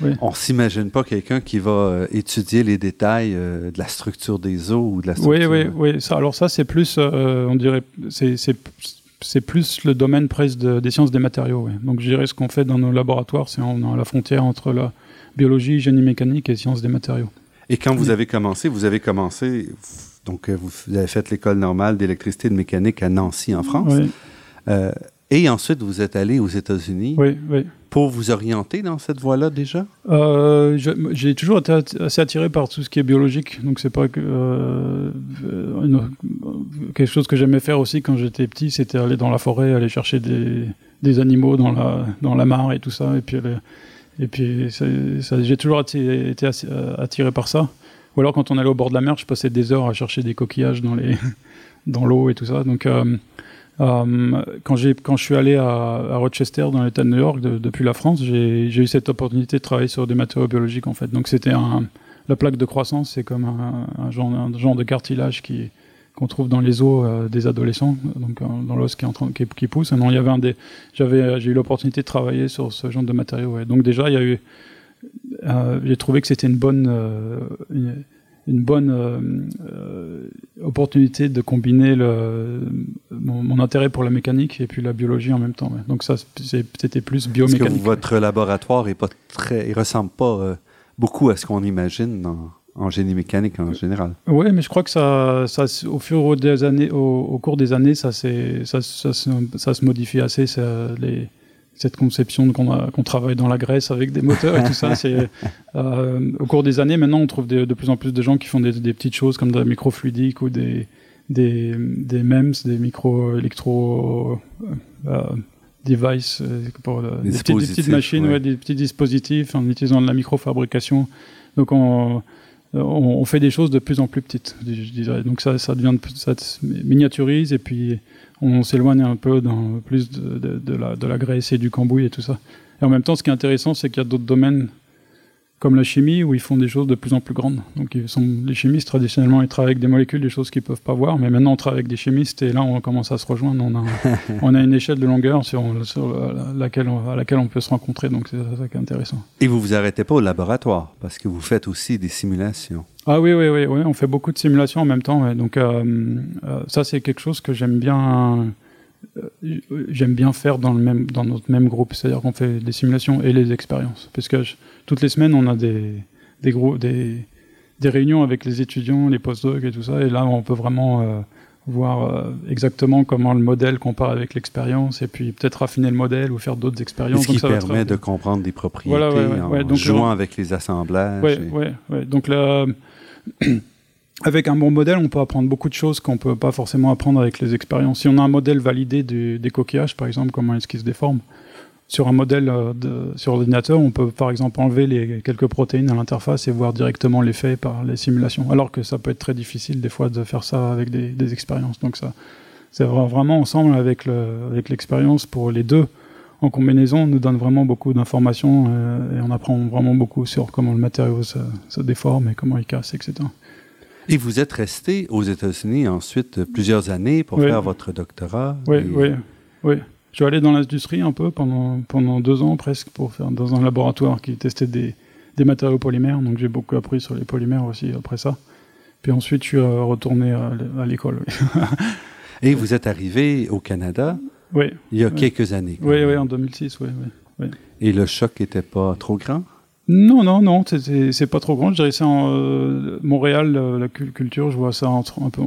oui, On s'imagine pas quelqu'un qui va euh, étudier les détails euh, de la structure des eaux ou de la structure. Oui, oui, oui. Ça, alors, ça, c'est plus, euh, on dirait, c'est plus le domaine presque des sciences des matériaux. Donc, je dirais ce qu'on fait dans nos laboratoires, c'est à la frontière entre la biologie, génie mécanique et sciences des matériaux. Et quand vous avez commencé, vous avez commencé, donc euh, vous avez fait l'école normale d'électricité et de mécanique à Nancy en France. Oui. Euh, et ensuite, vous êtes allé aux États-Unis oui, oui. pour vous orienter dans cette voie-là déjà? Euh, J'ai toujours été assez attiré par tout ce qui est biologique. Donc, c'est pas que, quelque chose que j'aimais faire aussi quand j'étais petit, c'était aller dans la forêt, aller chercher des, des, animaux dans la, dans la mare et tout ça. Et puis, aller, et puis, j'ai toujours été, euh, attiré par ça. Ou alors, quand on allait au bord de la mer, je passais des heures à chercher des coquillages dans les *laughs* dans l'eau et tout ça. Donc, euh, euh, quand, quand je suis allé à, Rochester, dans l'État de New York, depuis la France, j'ai eu cette opportunité de travailler sur des matériaux biologiques, en fait. Donc, c'était la plaque de croissance, c'est comme un, genre, un, genre, de cartilage qui, qu'on trouve dans les os euh, des adolescents, donc euh, dans l'os qui, qui, qui, pousse. Non, il y avait un des, j'avais, j'ai eu l'opportunité de travailler sur ce genre de matériaux. Donc déjà, il y a eu, euh, j'ai trouvé que c'était une bonne, une, bonne opportunité de combiner le, mon, intérêt pour la mécanique et puis la biologie en même temps. Donc ça, c'était plus biomécanique. Parce que votre laboratoire est pas très, il ressemble pas beaucoup à ce qu'on imagine dans en génie mécanique en général. Oui, mais je crois que ça, ça au fur des années, au, cours des années, ça, ça, ça, ça, se modifie assez. Les, cette conception qu'on travaille dans la graisse avec des moteurs et tout ça. C'est *laughs* euh, au cours des années, maintenant, on trouve de, plus en plus de gens qui font des, petites choses comme de la microfluidique ou des des, des MEMS, des micro électro euh, devices, euh, pour, des, petites, machines, des petits dispositifs en utilisant de la microfabrication. Donc on on, fait des choses de plus en plus petites, je dirais. Donc ça, ça devient, ça miniaturise et puis on s'éloigne un peu dans plus de, la, de la graisse et du cambouis et tout ça. Et en même temps, ce qui est intéressant, c'est qu'il y a d'autres domaines comme la chimie où ils font des choses de plus en plus grandes. Donc ils sont, les chimistes traditionnellement ils travaillent avec des molécules, des choses qu'ils peuvent pas voir, mais maintenant on travaille avec des chimistes et là on commence à se rejoindre. On a, *laughs* on a une échelle de longueur sur, sur laquelle on, à laquelle on peut se rencontrer, donc c'est ça qui est intéressant. Et vous vous arrêtez pas au laboratoire parce que vous faites aussi des simulations. Ah oui oui oui, oui on fait beaucoup de simulations en même temps. Donc euh, euh, ça c'est quelque chose que j'aime bien j'aime bien faire dans, le même, dans notre même groupe. C'est-à-dire qu'on fait des simulations et les expériences. Parce que toutes les semaines, on a des, des, gros, des, des réunions avec les étudiants, les postdocs et tout ça. Et là, on peut vraiment euh, voir euh, exactement comment le modèle compare avec l'expérience et puis peut-être raffiner le modèle ou faire d'autres expériences. Ce qui permet de comprendre des propriétés en jouant avec les assemblages. Oui, oui. Donc là *clears throat* avec un bon modèle, on peut apprendre beaucoup de choses qu'on peut pas forcément apprendre avec les expériences. Si on a un modèle validé des coquillages, par exemple, comment est-ce qu'ils se déforment, sur un modèle euh, de, sur ordinateur, on peut par exemple enlever les quelques protéines à l'interface et voir directement l'effet par les simulations. Alors que ça peut être très difficile des fois de faire ça avec des, expériences. Donc ça, c'est vraiment ensemble avec l'expérience pour les deux en combinaison nous donne vraiment beaucoup d'informations euh, et on apprend vraiment beaucoup sur comment le matériau se, se déforme et comment il casse, etc. Et vous êtes resté aux États-Unis ensuite plusieurs années pour faire votre doctorat. Oui, oui, oui. Je suis allé dans l'industrie un peu pendant, pendant deux ans presque pour faire dans un laboratoire qui testait des, des matériaux polymères. Donc j'ai beaucoup appris sur les polymères aussi après ça. Puis ensuite, je suis euh, retourné à l'école. *laughs* Et vous êtes arrivé au Canada oui, il y a quelques années. Oui, oui, en 2006, oui, oui. Et le choc n'était pas trop grand? Non, non, non, c'est pas trop grand. Je dirais c'est en euh, Montréal, la culture, je vois ça entre, un peu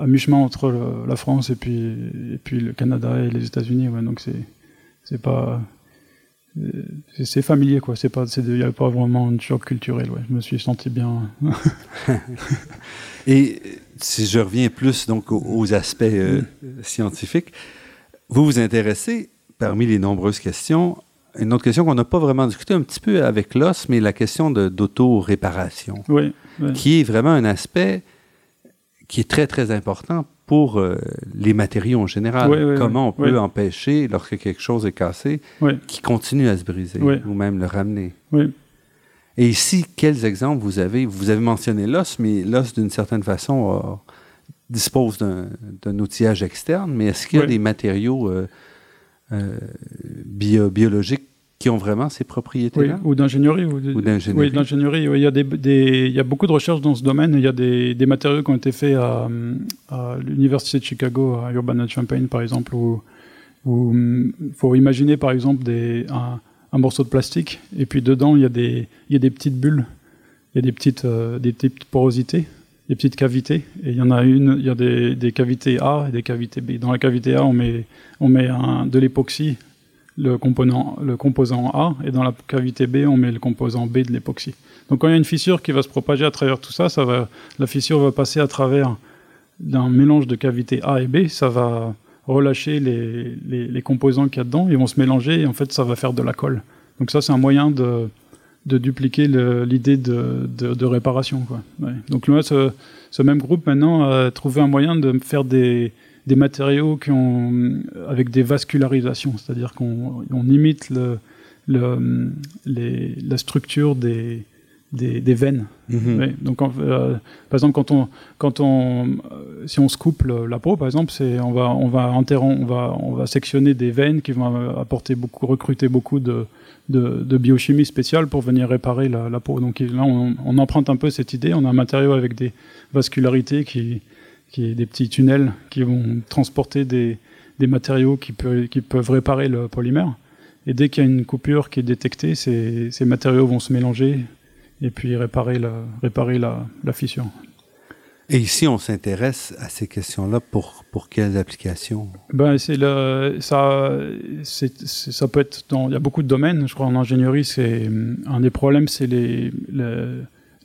à mi-chemin entre la France et puis, et puis le Canada et les États-Unis. Ouais, donc c'est c'est pas c'est familier quoi. C'est pas il n'y a pas vraiment un choc culturel. Ouais. Je me suis senti bien. *laughs* et si je reviens plus donc aux, aspects euh, scientifiques, vous vous intéressez parmi les nombreuses questions une autre question qu'on n'a pas vraiment discuté un petit peu avec l'os, mais la question d'auto-réparation, oui, qui est vraiment un aspect qui est très, très important pour euh, les matériaux en général. Comment on peut empêcher, lorsque quelque chose est cassé, qu'il continue à se briser ou même le ramener. Et ici, quels exemples vous avez? Vous avez mentionné l'os, mais l'os, d'une certaine façon, dispose d'un outillage externe, mais est-ce qu'il y a des matériaux... Euh, bio, biologiques qui ont vraiment ces propriétés-là? Ou d'ingénierie. Ou, d'ingénierie. Oui, d'ingénierie. Il, y a des, il y a beaucoup de recherches dans ce domaine. Il y a des, des matériaux qui ont été faits à, à l'Université de Chicago, à Urbana-Champaign, par exemple, où il faut imaginer, par exemple, des, un, un, morceau de plastique, et puis dedans, il y a des, il y a des petites bulles, il y a des petites, euh, des petites porosités des petites cavités. Et il y en a une, il y a des, des, cavités A et des cavités B. Dans la cavité A, on met, on met un, de l'époxy, le, composant, le composant A, et dans la cavité B, on met le composant B de l'époxy. Donc quand il y a une fissure qui va se propager à travers tout ça, ça va, la fissure va passer à travers d'un mélange de cavités A et B, ça va relâcher les, les, les composants qu'il y a dedans, ils vont se mélanger et en fait ça va faire de la colle. Donc ça c'est un moyen de, de dupliquer l'idée de, de, réparation. Quoi. Donc là, ce, ce, même groupe maintenant a trouvé un moyen de faire des, des matériaux qui ont, avec des vascularisations, c'est-à-dire qu'on on imite le, le, les, la structure des, des, des veines. Mm-hmm. Donc, euh, par exemple, quand on, quand on, euh, si on se coupe la peau, par exemple, c'est, on va, on va on va, on va sectionner des veines qui vont apporter beaucoup, recruter beaucoup de, de, biochimie spéciale pour venir réparer la, peau. Donc là, on, emprunte un peu cette idée. On a un matériau avec des vascularités qui, qui est des petits tunnels qui vont transporter des, des matériaux qui, qui peuvent réparer le polymère. Et dès qu'il y a une coupure qui est détectée, ces, ces matériaux vont se mélanger et puis réparer la, réparer la, la fissure. Et ici, on s'intéresse à ces questions-là pour, pour quelles applications? Ben, c'est le, ça, ça peut être dans. Il y a beaucoup de domaines. Je crois en ingénierie, c'est un des problèmes, c'est les,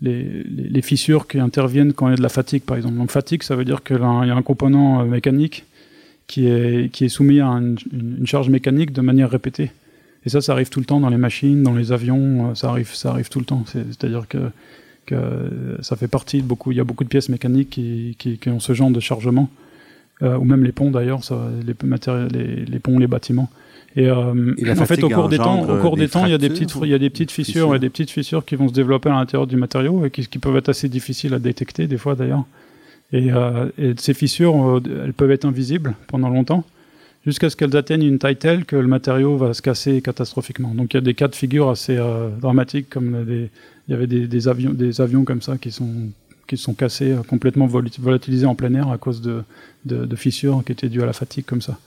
les, les, fissures qui interviennent quand il y a de la fatigue, par exemple. Donc, fatigue, ça veut dire qu'il y a un component euh, mécanique qui est, qui est soumis à une, une, charge mécanique de manière répétée. Et ça, ça arrive tout le temps dans les machines, dans les avions, euh, ça arrive, ça arrive tout le temps. C'est-à-dire que que ça fait partie de beaucoup. Il y a beaucoup de pièces mécaniques qui, qui, ont ce genre de chargement, euh, ou même les ponts d'ailleurs, les, les, les, ponts, les bâtiments. Et, euh, en fait, au cours des temps, au cours des, temps, il y a des petites, il y a des petites fissures, et des petites fissures qui vont se développer à l'intérieur du matériau et qui, qui, peuvent être assez difficiles à détecter des fois d'ailleurs. Et, euh, et, ces fissures, euh, elles peuvent être invisibles pendant longtemps, jusqu'à ce qu'elles atteignent une taille telle que le matériau va se casser catastrophiquement. Donc il y a des cas de figure assez euh, dramatiques, comme des, il y avait des, des, avions, des avions comme ça qui sont qui sont cassés, euh, complètement volatilisés en plein air à cause de, de, de fissures qui étaient dues à la fatigue comme ça.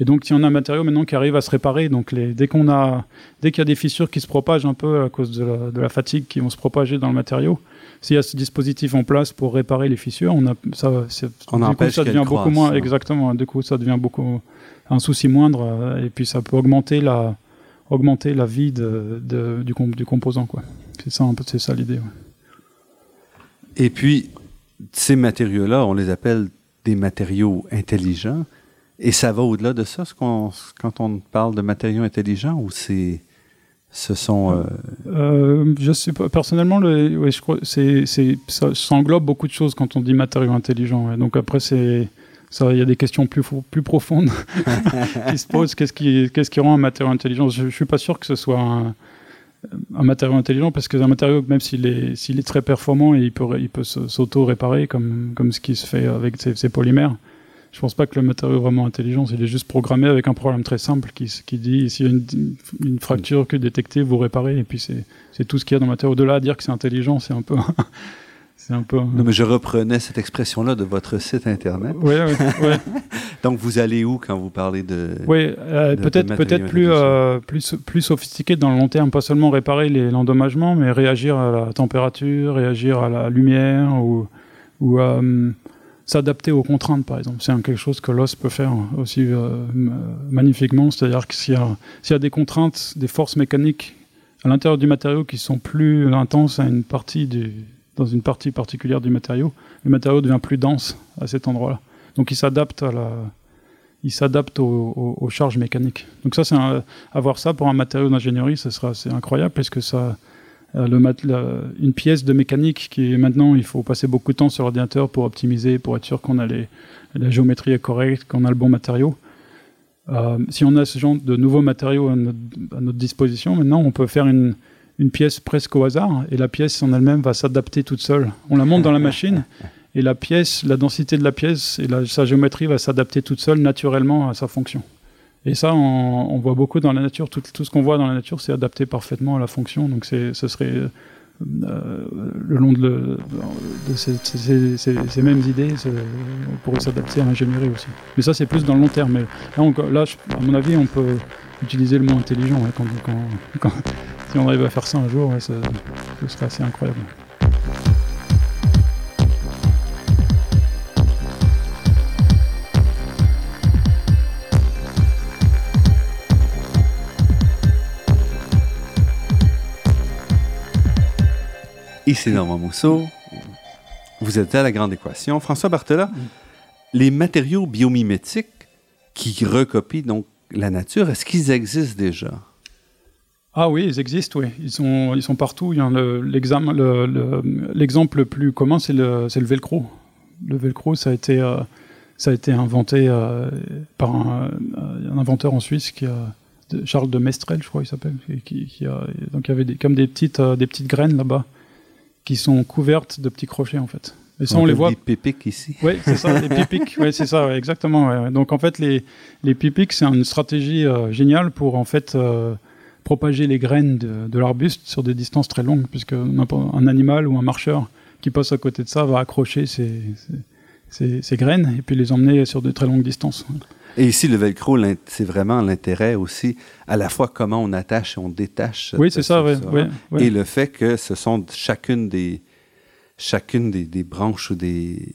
Et donc, il y en a un matériau maintenant qui arrive à se réparer. Donc, les, dès qu'on a, dès qu'il y a des fissures qui se propagent un peu à cause de la, de la, fatigue qui vont se propager dans le matériau, s'il y a ce dispositif en place pour réparer les fissures, on a, ça, on du coup, ça devient beaucoup moins, exactement. Du coup, ça devient beaucoup un souci moindre, euh, et puis ça peut augmenter la, augmenter la vie de, de, du, du, composant, quoi. C'est ça un peu, c'est ça l'idée. Ouais. Et puis, ces matériaux-là, on les appelle des matériaux intelligents. Et ça va au-delà de ça, ce qu'on, quand on parle de matériaux intelligents, ou c'est, ce sont. Euh... Euh, je sais pas. Personnellement, le, ouais, je crois, c'est, ça, ça, englobe beaucoup de choses quand on dit matériaux intelligents. Ouais. Donc après, c'est, il y a des questions plus, profondes *laughs* qui se posent. Qu'est-ce qui, rend un matériau intelligent? Je, je suis pas sûr que ce soit un, matériau intelligent parce que un matériau, même s'il est, très performant il peut, s'auto-réparer comme, ce qui se fait avec ces polymères je pense pas que le matériau est vraiment intelligent. Il est juste programmé avec un problème très simple qui, dit s'il y a une, fracture que détectez, vous réparez. Et puis c'est tout ce qu'il y a dans le matériau. De là à dire que c'est intelligent, c'est un peu. *laughs* Non, mais je reprenais cette expression-là de votre site internet. Oui, oui. ouais. *laughs* Donc vous allez où quand vous parlez de. Oui, euh, peut-être plus euh, plus plus sophistiqué dans le long terme, pas seulement réparer l'endommagement, mais réagir à la température, réagir à la lumière ou ou euh, s'adapter aux contraintes, par exemple. C'est quelque chose que l'os peut faire aussi magnifiquement. C'est-à-dire que s'il y, y, a des contraintes, des forces mécaniques à l'intérieur du matériau qui sont plus intenses à une partie du, dans une partie particulière du matériau, le matériau devient plus dense à cet endroit-là. Donc il s'adapte à la, il s'adapte aux, charges mécaniques. Donc ça, c'est avoir ça pour un matériau d'ingénierie, ce sera c'est incroyable parce que ça, euh, le la, une pièce de mécanique qui maintenant, il faut passer beaucoup de temps sur l'ordinateur pour optimiser, pour être sûr qu'on a les, la géométrie est correcte, qu'on a le bon matériau. Euh, si on a ce genre de nouveaux matériaux à notre disposition, maintenant on peut faire une, une, pièce presque au hasard et la pièce en elle-même va s'adapter toute seule. On la monte dans la machine et la pièce, la densité de la pièce et sa géométrie va s'adapter toute seule naturellement à sa fonction. Et ça, on, voit beaucoup dans la nature. Tout, ce qu'on voit dans la nature, c'est adapté parfaitement à la fonction. Donc, ce serait euh, le long de, ces, mêmes idées, pourrait s'adapter à l'ingénierie aussi. Mais ça, c'est plus dans le long terme. Mais là, à mon avis, on peut utiliser le mot intelligent. Quand, quand, si on arrive à faire ça un jour, ouais, ça, ce serait assez incroyable. Ici Normand Mousseau. Vous êtes à la grande équation. François Bartela, mm. les matériaux biomimétiques qui recopient donc la nature, est-ce qu'ils existent déjà? Ah oui, ils existent, oui. Ils sont, ils sont partout. Il y a l'exemple le, le, le, plus commun, c'est le, le velcro. Le velcro, ça a été, euh, ça a été inventé euh, par un, un, inventeur en Suisse qui a, Charles de Mestrel, je crois, il s'appelle. Qui, qui a, donc il y avait des, comme des petites, euh, des petites graines là-bas qui sont couvertes de petits crochets en fait. Et ça, on, on les voit. Les pipiques ici. Oui, c'est ça, *laughs* les pipiques. Oui, c'est ça, ouais, exactement. Ouais. Donc en fait, les, les pipiques, c'est une stratégie euh, géniale pour en fait euh, propager les graines de, de l'arbuste sur des distances très longues, puisque un animal ou un marcheur qui passe à côté de ça va accrocher ses, ses, ses graines et puis les emmener sur de très longues distances. Et ici, le velcro, c'est vraiment l'intérêt aussi, à la fois comment on attache et on détache. Oui, c'est ça, oui, oui, oui, Et le fait que ce sont chacune des, chacune des, des branches ou des,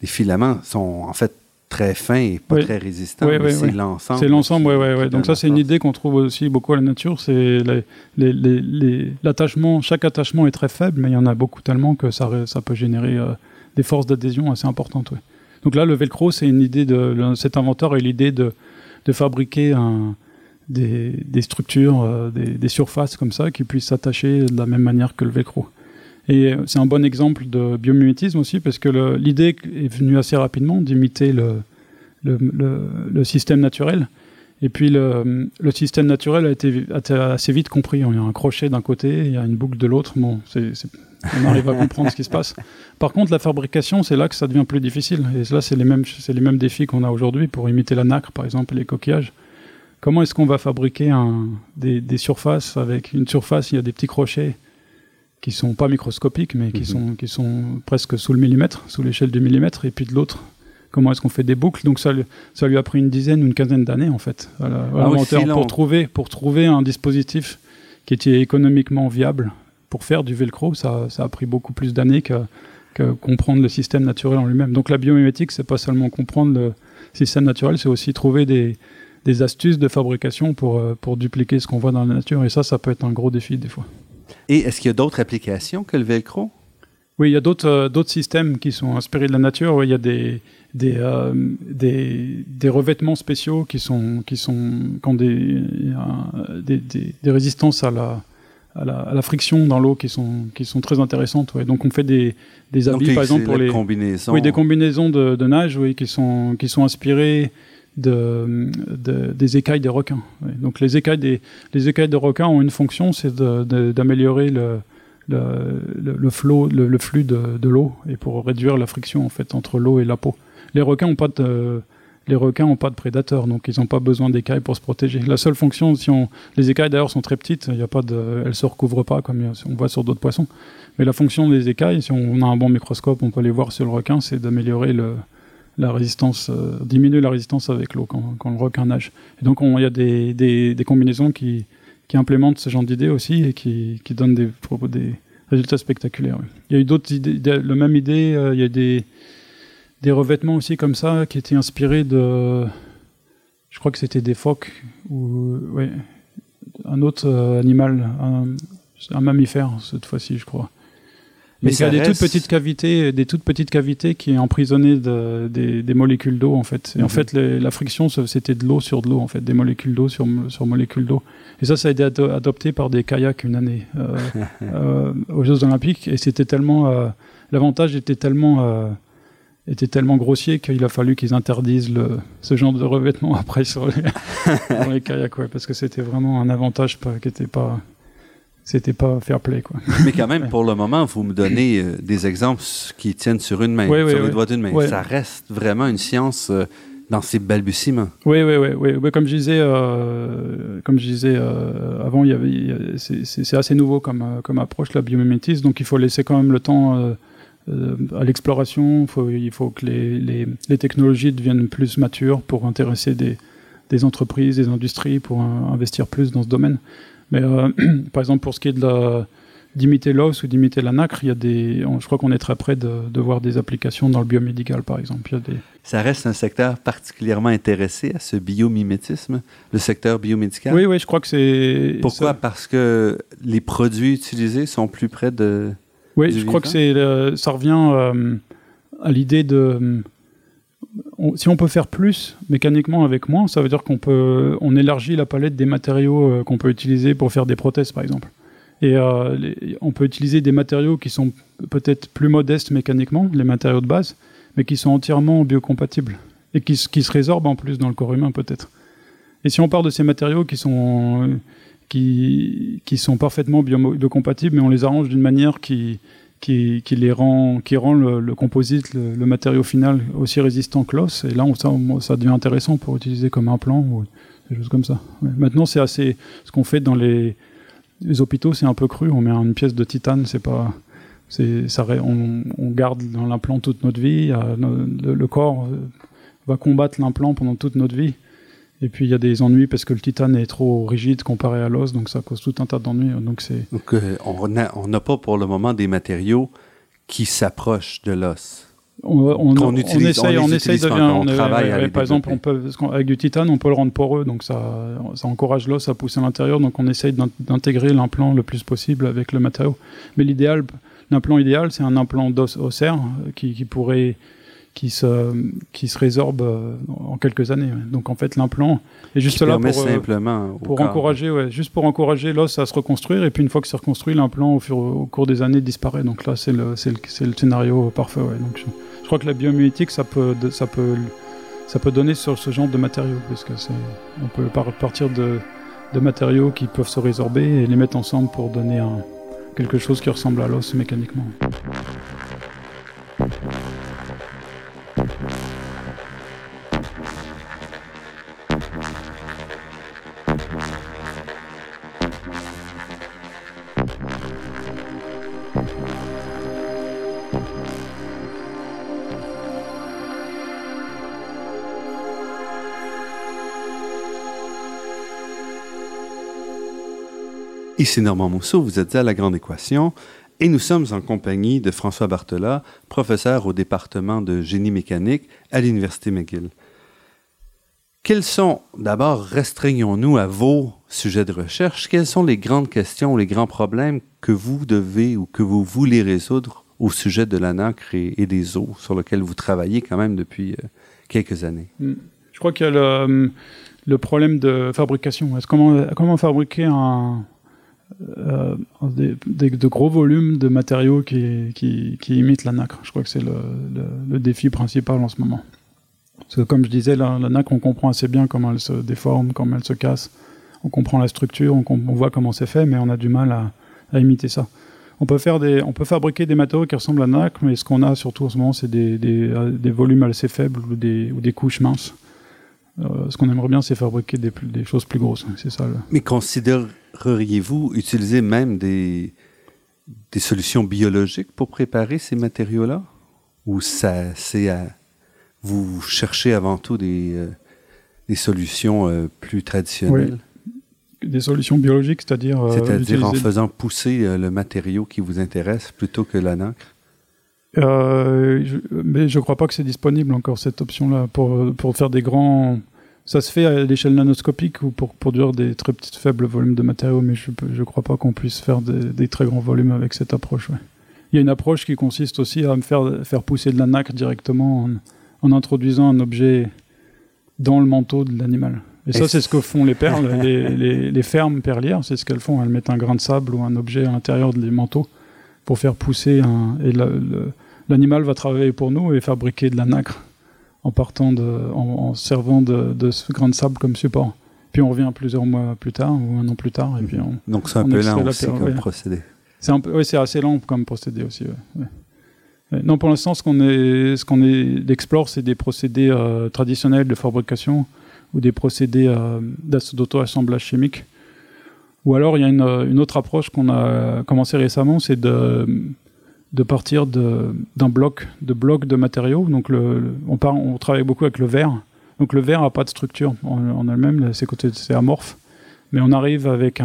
des, filaments sont en fait très fins et pas oui. très. Oui, oui, c'est l'ensemble. C'est l'ensemble, oui, oui. Donc ça, c'est une idée qu'on trouve aussi beaucoup à la nature. C'est l'attachement, chaque attachement est très faible, mais il y en a beaucoup tellement que ça, ça peut générer euh, des forces d'adhésion assez importantes. Donc là, le velcro, c'est une idée de le, cet inventeur a l'idée de, de fabriquer un, des, des, structures, euh, des, des, surfaces comme ça qui puissent s'attacher de la même manière que le velcro. Et c'est un bon exemple de biomimétisme aussi parce que l'idée est venue assez rapidement d'imiter le, système naturel. Et puis le, système naturel a été, assez vite compris. Il y a un crochet d'un côté, il y a une boucle de l'autre. Bon, on arrive à comprendre ce qui se passe. Par contre, la fabrication, c'est là que ça devient plus difficile. Et là, c'est les mêmes, défis qu'on a aujourd'hui pour imiter la nacre, par exemple, et les coquillages. Comment est-ce qu'on va fabriquer des, des, surfaces avec une surface, il y a des petits crochets qui sont pas microscopiques, mais qui, mhm. sont, qui sont presque sous le millimètre, sous l'échelle du millimètre, et puis de l'autre, comment est-ce qu'on fait des boucles? Donc ça, ça lui a pris une dizaine ou une quinzaine d'années, en fait, à ah pour, trouver, pour trouver un dispositif qui était économiquement viable pour faire du velcro. Ça, ça a pris beaucoup plus d'années que, que, comprendre le système naturel en lui-même. Donc la biomimétique, c'est pas seulement comprendre le système naturel, c'est aussi trouver des, des astuces de fabrication pour, euh, pour dupliquer ce qu'on voit dans la nature. Et ça, ça peut être un gros défi des fois. Et est-ce qu'il y a d'autres applications que le velcro? Oui, il y a d'autres euh, systèmes qui sont inspirés de la nature. il y a des, des, euh, des, des, revêtements spéciaux qui, sont, qui, sont, qui ont des, des, des, résistances à la, à la, à la, friction dans l'eau qui sont, qui sont très intéressantes. Ouais. Donc on fait des, des habits, par exemple, pour les combinaisons. Oui, des combinaisons de, de, nage oui, qui, sont, qui sont inspirées de, de, des écailles des requins. Donc les écailles des, les écailles de requins ont une fonction, c'est d'améliorer le, le, le, le, flux de, de l'eau et pour réduire la friction en fait entre l'eau et la peau. Les requins ont pas de les requins n'ont pas de prédateurs, donc ils n'ont pas besoin d'écailles pour se protéger. La seule fonction, si on, les écailles d'ailleurs sont très petites, il a pas de, elles se recouvrent pas comme on voit sur d'autres poissons. Mais la fonction des écailles, si on a un bon microscope, on peut les voir sur le requin, c'est d'améliorer le, la résistance, euh, diminuer la résistance avec l'eau quand, quand, le requin nage. Et donc il y a des, combinaisons qui, implémentent ce genre d'idées aussi et qui, donnent des, résultats spectaculaires. Il y a eu d'autres idées, la même idée, euh, il y a des, des revêtements aussi comme ça qui étaient inspirés de, je crois que c'était des phoques ou ouais, un autre euh, animal, un mammifère cette fois-ci, je crois. Mais il y a des toutes petites cavités, des toutes petites cavités qui emprisonnaient de, des, des, molécules d'eau en fait. Et en mhm. fait, la friction c'était de l'eau sur de l'eau en fait, des molécules d'eau sur, sur molécules d'eau. Et ça, ça a été adopté par des kayaks une année euh, *laughs* euh, aux Jeux Olympiques. Et c'était tellement, euh, l'avantage était tellement euh, était tellement grossier qu'il a fallu qu'ils interdisent le, ce genre de revêtement *laughs* après sur les, sur les kayaks, ouais, parce que c'était vraiment un avantage pas, qui n'était pas c'était pas fair play. Quoi. *laughs* Mais quand même, pour le moment, vous me donnez euh, des exemples qui tiennent sur une main, sur les doigts d'une main. Ça reste vraiment une science euh, dans ses balbutiements. Oui, oui, oui. oui. Comme je disais, euh, comme je disais avant, il y avait, c'est, assez nouveau comme, comme approche, la biomimétisme. Donc il faut laisser quand même le temps à l'exploration. Faut, il faut que les, les, les, technologies deviennent plus matures pour intéresser des, des entreprises, des industries, pour investir plus dans ce domaine. Mais euh, *clears throat* par exemple, pour ce qui est de la d'imiter l'os ou d'imiter la nacre, il y a des, je crois qu'on est très près de, de, voir des applications dans le biomédical, par exemple. Il y a des... Ça reste un secteur particulièrement intéressé à ce biomimétisme, le secteur biomédical? Oui, oui, je crois que c'est. Pourquoi? ça... Parce que les produits utilisés sont plus près de. Oui, je crois que c'est, ça revient euh, à l'idée de si on peut faire plus mécaniquement avec moins, ça veut dire qu'on peut, on élargit la palette des matériaux euh, qu'on peut utiliser pour faire des prothèses, par exemple. Et euh, on peut utiliser des matériaux qui sont peut-être plus modestes mécaniquement, les matériaux de base, mais qui sont entièrement biocompatibles et qui, se résorbent en plus dans le corps humain, peut-être. Et si on part de ces matériaux qui sont qui, qui sont parfaitement biocompatibles, mais on les arrange d'une manière qui, qui, les rend, qui rend le, composite, le, matériau final aussi résistant que l'os. Et là, ça, devient intéressant pour utiliser comme implant ou des choses comme ça. Maintenant, c'est assez. Ce qu'on fait dans les, hôpitaux, c'est un peu cru. On met une pièce de titane, c'est pas. On, garde dans l'implant toute notre vie. Le, le corps va combattre l'implant pendant toute notre vie. Et puis il y a des ennuis parce que le titane est trop rigide comparé à l'os, donc ça cause tout un tas d'ennuis. Donc, c'est... donc euh, on n'a pas pour le moment des matériaux qui s'approchent de l'os. On, on, on, utilise, on, essaye, on, essaye de bien. On travaille ouais, par exemple, on peut, avec du titane, on peut le rendre poreux, donc ça, ça encourage l'os à pousser à l'intérieur. Donc on essaye d'intégrer l'implant le plus possible avec le matériau. Mais l'idéal, l'implant idéal, c'est un implant d'os ossaire qui, qui pourrait qui se, qui se résorbe euh, en quelques années. Donc en fait, l'implant est juste là pour, euh, simplement pour encourager, ouais, juste pour encourager l'os à se reconstruire. Et puis une fois que c'est reconstruit, l'implant au, fur, au cours des années disparaît. Donc là, c'est le, le, le, scénario parfait. Ouais. Donc je, je, crois que la biomimétique, ça peut, ça peut, ça peut donner sur ce genre de matériaux, parce que c'est, on peut partir de, de matériaux qui peuvent se résorber et les mettre ensemble pour donner un, quelque chose qui ressemble à l'os mécaniquement. Ici Normand Mousseau, vous êtes à La Grande Équation et nous sommes en compagnie de François Bartola, professeur au département de génie mécanique à l'Université McGill. Quels sont, d'abord, restreignons-nous à vos sujets de recherche, quelles sont les grandes questions les grands problèmes que vous devez ou que vous voulez résoudre au sujet de la nacre et, des eaux sur lesquels vous travaillez quand même depuis euh, quelques années? Hmm. Je crois a le, le, problème de fabrication. Comment fabriquer un, euh, de gros volumes de matériaux qui, imitent la nacre. Je crois que c'est le, défi principal en ce moment. Parce que comme je disais, la, nacre, on comprend assez bien comment elle se déforme, comment elle se casse. On comprend la structure, on, voit comment c'est fait, mais on a du mal à, imiter ça. On peut, faire des, on peut fabriquer des matériaux qui ressemblent à la nacre, mais ce qu'on a surtout en ce moment, c'est des, des, des, volumes assez faibles des, ou des couches minces. Euh, ce qu'on aimerait bien, c'est fabriquer des, des, choses plus grosses. C'est ça. Mais considère vous utiliser même des, des solutions biologiques pour préparer ces matériaux-là? Ou ça, c'est à, vous cherchez avant tout des, euh, des solutions euh, plus traditionnelles? Des solutions biologiques, c'est-à-dire... C'est-à-dire en faisant pousser le matériau qui vous intéresse plutôt que la nacre? Je, mais je ne crois pas que c'est disponible encore cette option-là pour, pour faire des grands ça se fait à l'échelle nanoscopique ou pour produire des très petits faibles volumes de matériaux, mais je ne crois pas qu'on puisse faire des, très grands volumes avec cette approche. Il y a une approche qui consiste aussi à me faire, faire pousser de la nacre directement en, introduisant un objet dans le manteau de l'animal. Et, ça, c'est ce que font les perles, *laughs* les, les, fermes perlières, c'est ce qu'elles font. Elles mettent un grain de sable ou un objet à l'intérieur des manteaux pour faire pousser un. Et l'animal va travailler pour nous et fabriquer de la nacre en partant de, en, servant de, ce grain de sable comme support. Puis on revient plusieurs mois plus tard ou un an plus tard et puis on. Donc c'est un peu lent aussi comme procédé. C'est oui, c'est assez lent comme procédé aussi. Non, pour l'instant, ce qu'on est, ce qu'on est, explore, c'est des procédés euh, traditionnels de fabrication ou des procédés euh, d'auto-assemblage chimique. Ou alors, il y a une, autre approche qu'on a commencé récemment, c'est de partir d'un bloc de blocs de matériaux. Donc on, travaille beaucoup avec le verre. Donc le verre n'a pas de structure en, elle-même, c'est amorphe. Mais on arrive avec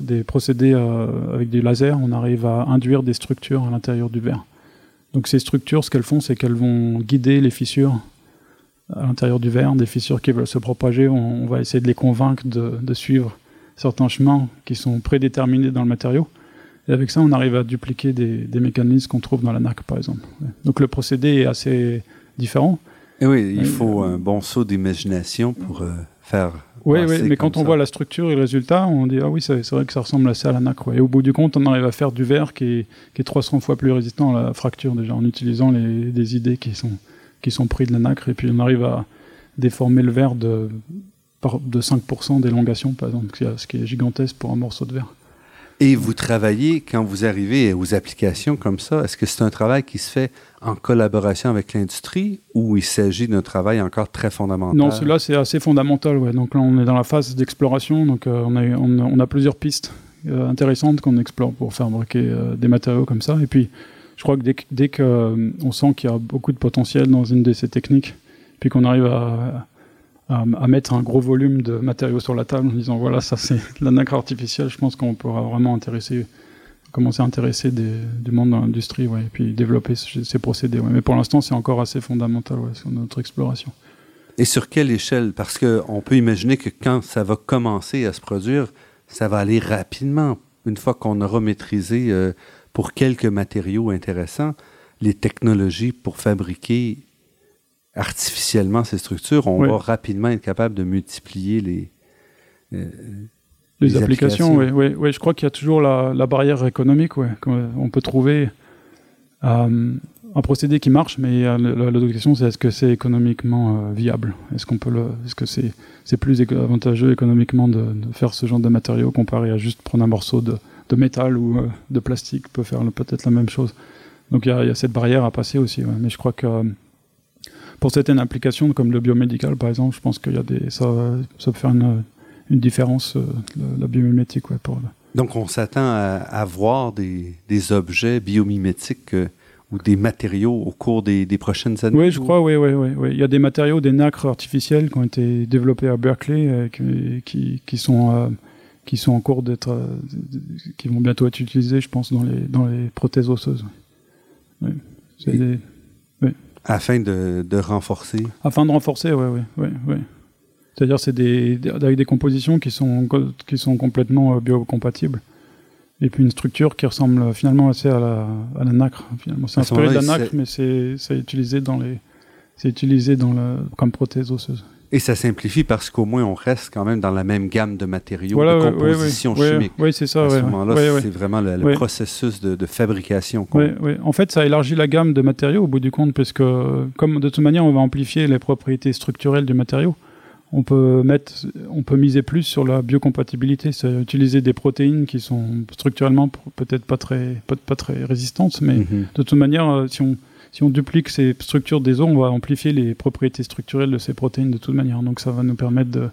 des, procédés euh, avec des lasers, on arrive à induire des structures à l'intérieur du verre. Donc ces structures, ce qu'elles font, c'est qu'elles vont guider les fissures à l'intérieur du verre, des fissures qui veulent se propager. On, va essayer de les convaincre de suivre certains chemins qui sont prédéterminés dans le matériau. Et avec ça, on arrive à dupliquer des, mécanismes qu'on trouve dans la NAC, par exemple. Donc le procédé est assez différent. Et oui, il faut un bon saut d'imagination pour euh, faire. Oui, oui mais quand on voit la structure et le résultat, on dit Ah oui, c'est vrai que ça ressemble assez à la NAC. Et au bout du compte, on arrive à faire du verre qui est, qui est 300 fois plus résistant à la fracture, déjà, en utilisant les, des idées qui sont, qui sont prises de la nacre. Et puis on arrive à déformer le verre de, de 5% d'élongation, par exemple, ce qui est gigantesque pour un morceau de verre. Et vous travaillez, quand vous arrivez aux applications comme ça, est-ce que c'est un travail qui se fait en collaboration avec l'industrie ou il s'agit d'un travail encore très fondamental? Non, celui-là, c'est assez fondamental. Ouais. Donc là, on est dans la phase d'exploration. Donc euh, on, a, on, a, plusieurs pistes euh, intéressantes qu'on explore pour fabriquer euh, des matériaux comme ça. Et puis, je crois que dès, dès qu'on sent qu'il y a beaucoup de potentiel dans une de ces techniques, puis qu'on arrive à à, mettre un gros volume de matériaux sur la table en disant voilà, ça c'est *laughs* la nacre artificielle, je pense qu'on pourra vraiment intéresser, commencer à intéresser du monde de l'industrie ouais, et puis développer ces, procédés. Mais pour l'instant, c'est encore assez fondamental ouais, sur notre exploration. Et sur quelle échelle? Parce qu'on peut imaginer que quand ça va commencer à se produire, ça va aller rapidement. Une fois qu'on aura maîtrisé euh, pour quelques matériaux intéressants les technologies pour fabriquer artificiellement ces structures, on va rapidement être capable de multiplier les, euh, les, applications. Oui, oui, je crois qu'il y a toujours la, barrière économique. Ouais, on peut trouver. Euh, un procédé qui marche, mais la, la, question c'est est-ce que c'est économiquement viable? Est-ce qu'on peut le, est-ce que c'est c'est plus avantageux économiquement de, de, faire ce genre de matériaux comparé à juste prendre un morceau de, de métal ou de plastique peut faire peut-être la même chose? Donc il y, y, a cette barrière à passer aussi. Ouais. Mais je crois que pour certaines applications comme le biomédical par exemple, je pense qu'il y a des ça, ça peut faire une, une différence la, la biomimétique ouais, pour. Donc on s'attend à, à, voir des, des objets biomimétiques euh, ou des matériaux au cours des, des prochaines années? Oui, je crois. Oui, oui, oui, oui. Il y a des matériaux, des nacres artificiels qui ont été développés à Berkeley, euh, qui, qui, qui sont euh, qui sont en cours d'être, euh, qui vont bientôt être utilisés, je pense, dans les dans les prothèses osseuses. Oui. Et, des. Afin de, de renforcer. Afin de renforcer, oui, oui, oui, oui. C'est-à-dire, c'est des, avec des compositions qui sont, qui sont complètement euh, biocompatibles. Et puis une structure qui ressemble finalement assez à la, à la nacre. Finalement, c'est inspiré de la nacre, mais c'est, c'est utilisé dans les, c'est utilisé dans le, comme prothèse osseuse. Et ça simplifie parce qu'au moins on reste quand même dans la même gamme de matériaux, voilà, de composition ouais, chimique. Oui, c'est ça. À ce moment-là, c'est vraiment le, le processus de, de fabrication. En fait, ça élargit la gamme de matériaux au bout du compte, parce que comme de toute manière, on va amplifier les propriétés structurelles du matériau on peut mettre, on peut miser plus sur la biocompatibilité, c'est utiliser des protéines qui sont structurellement peut-être pas très, pas, pas, très résistantes, mais mm -hmm. de toute manière, si on, si on duplique ces structures des os, on va amplifier les propriétés structurelles de ces protéines de toute manière. Donc ça va nous permettre de,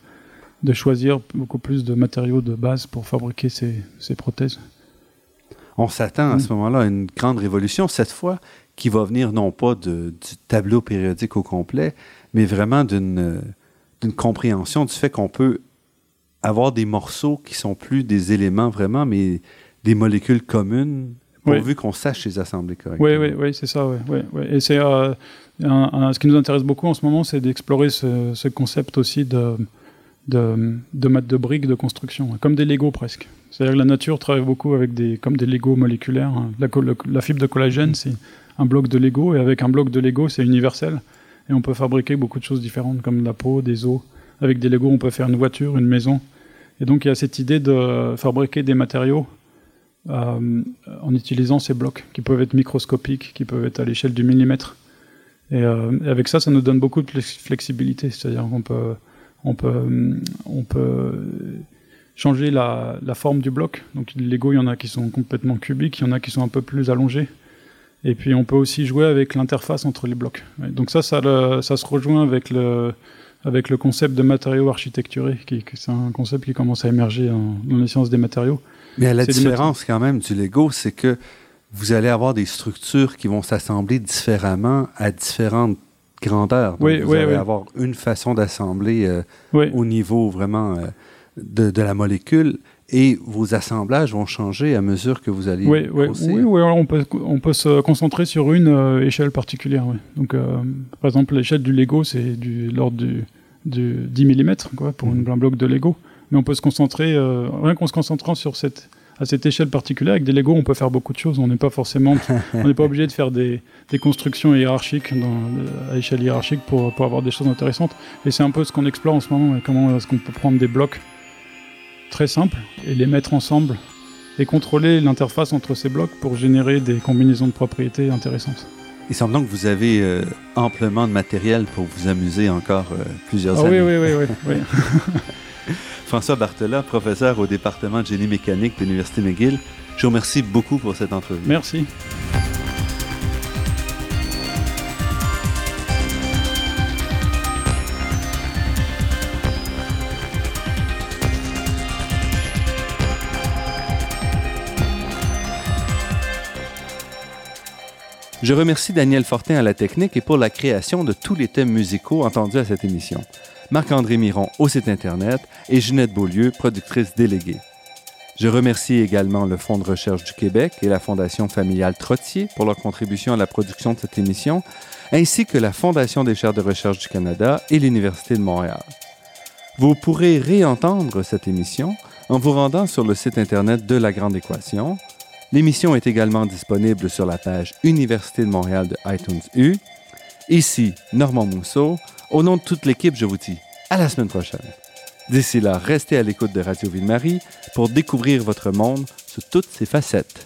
de choisir beaucoup plus de matériaux de base pour fabriquer ces, ces prothèses. On s'attend à mmh. ce moment-là à une grande révolution, cette fois, qui va venir non pas de, du tableau périodique au complet, mais vraiment d'une d'une compréhension du fait qu'on peut avoir des morceaux qui sont plus des éléments vraiment, mais des molécules communes, pourvu oui. qu'on sache les assembler correctement. Oui, oui, oui c'est ça. Oui, oui. Et c'est euh, ce qui nous intéresse beaucoup en ce moment, c'est d'explorer ce, ce, concept aussi de, de, de mettre de briques de construction, comme des Lego presque. C'est-à-dire que la nature travaille beaucoup avec des, comme des Lego moléculaires. La, la fibre de collagène, c'est un bloc de Lego, et avec un bloc de Lego, c'est universel et on peut fabriquer beaucoup de choses différentes comme la peau, des os. Avec des Lego, on peut faire une voiture, une maison. Et donc il y a cette idée de fabriquer des matériaux euh, en utilisant ces blocs qui peuvent être microscopiques, qui peuvent être à l'échelle du millimètre. Et, euh, avec ça, ça nous donne beaucoup de flexibilité, c'est-à-dire qu'on peut, on peut, on peut changer la, forme du bloc. Donc les Lego, il y en a qui sont complètement cubiques, il y en a qui sont un peu plus allongés. Et puis on peut aussi jouer avec l'interface entre les blocs. Donc ça, ça, ça se rejoint avec le, concept de matériaux architecturés, qui, qui c'est un concept qui commence à émerger dans les sciences des matériaux. Mais la différence quand même du Lego, c'est que vous allez avoir des structures qui vont s'assembler différemment à différentes grandeurs. Donc oui, vous oui, allez oui. avoir une façon d'assembler euh, au niveau vraiment euh, de, de la molécule et vos assemblages vont changer à mesure que vous allez oui, oui, oui, oui, on peut on peut se concentrer sur une euh, échelle particulière donc par exemple l'échelle du Lego c'est du l'ordre du, du 10 mm quoi pour mmh. un bloc de Lego mais on peut se concentrer euh, rien qu'en se concentrant sur cette à cette échelle particulière avec des Lego on peut faire beaucoup de choses on n'est pas forcément *laughs* on n'est pas obligé de faire des, des constructions hiérarchiques dans, à échelle hiérarchique pour, pour avoir des choses intéressantes et c'est un peu ce qu'on explore en ce moment comment est-ce qu'on peut prendre des blocs très simples et les mettre ensemble et contrôler l'interface entre ces blocs pour générer des combinaisons de propriétés intéressantes. Il semble donc que vous avez euh, amplement de matériel pour vous amuser encore euh, plusieurs ah, années. Oui, oui, oui. oui, oui. *laughs* François Bartela, professeur au département de génie mécanique de l'Université McGill, je vous remercie beaucoup pour cette entrevue. Merci. Je remercie Daniel Fortin à la technique et pour la création de tous les thèmes musicaux entendus à cette émission. Marc-André Miron au site Internet et Ginette Beaulieu, productrice déléguée. Je remercie également le Fonds de recherche du Québec et la Fondation familiale Trottier pour leur contribution à la production de cette émission, ainsi que la Fondation des chaires de recherche du Canada et l'Université de Montréal. Vous pourrez réentendre cette émission en vous rendant sur le site Internet de La Grande Équation, L'émission est également disponible sur la page Université de Montréal de iTunes U. Ici, Normand Mousseau. Au nom de toute l'équipe, je vous dis à la semaine prochaine. D'ici là, restez à l'écoute de Radio Ville-Marie pour découvrir votre monde sous toutes ses facettes.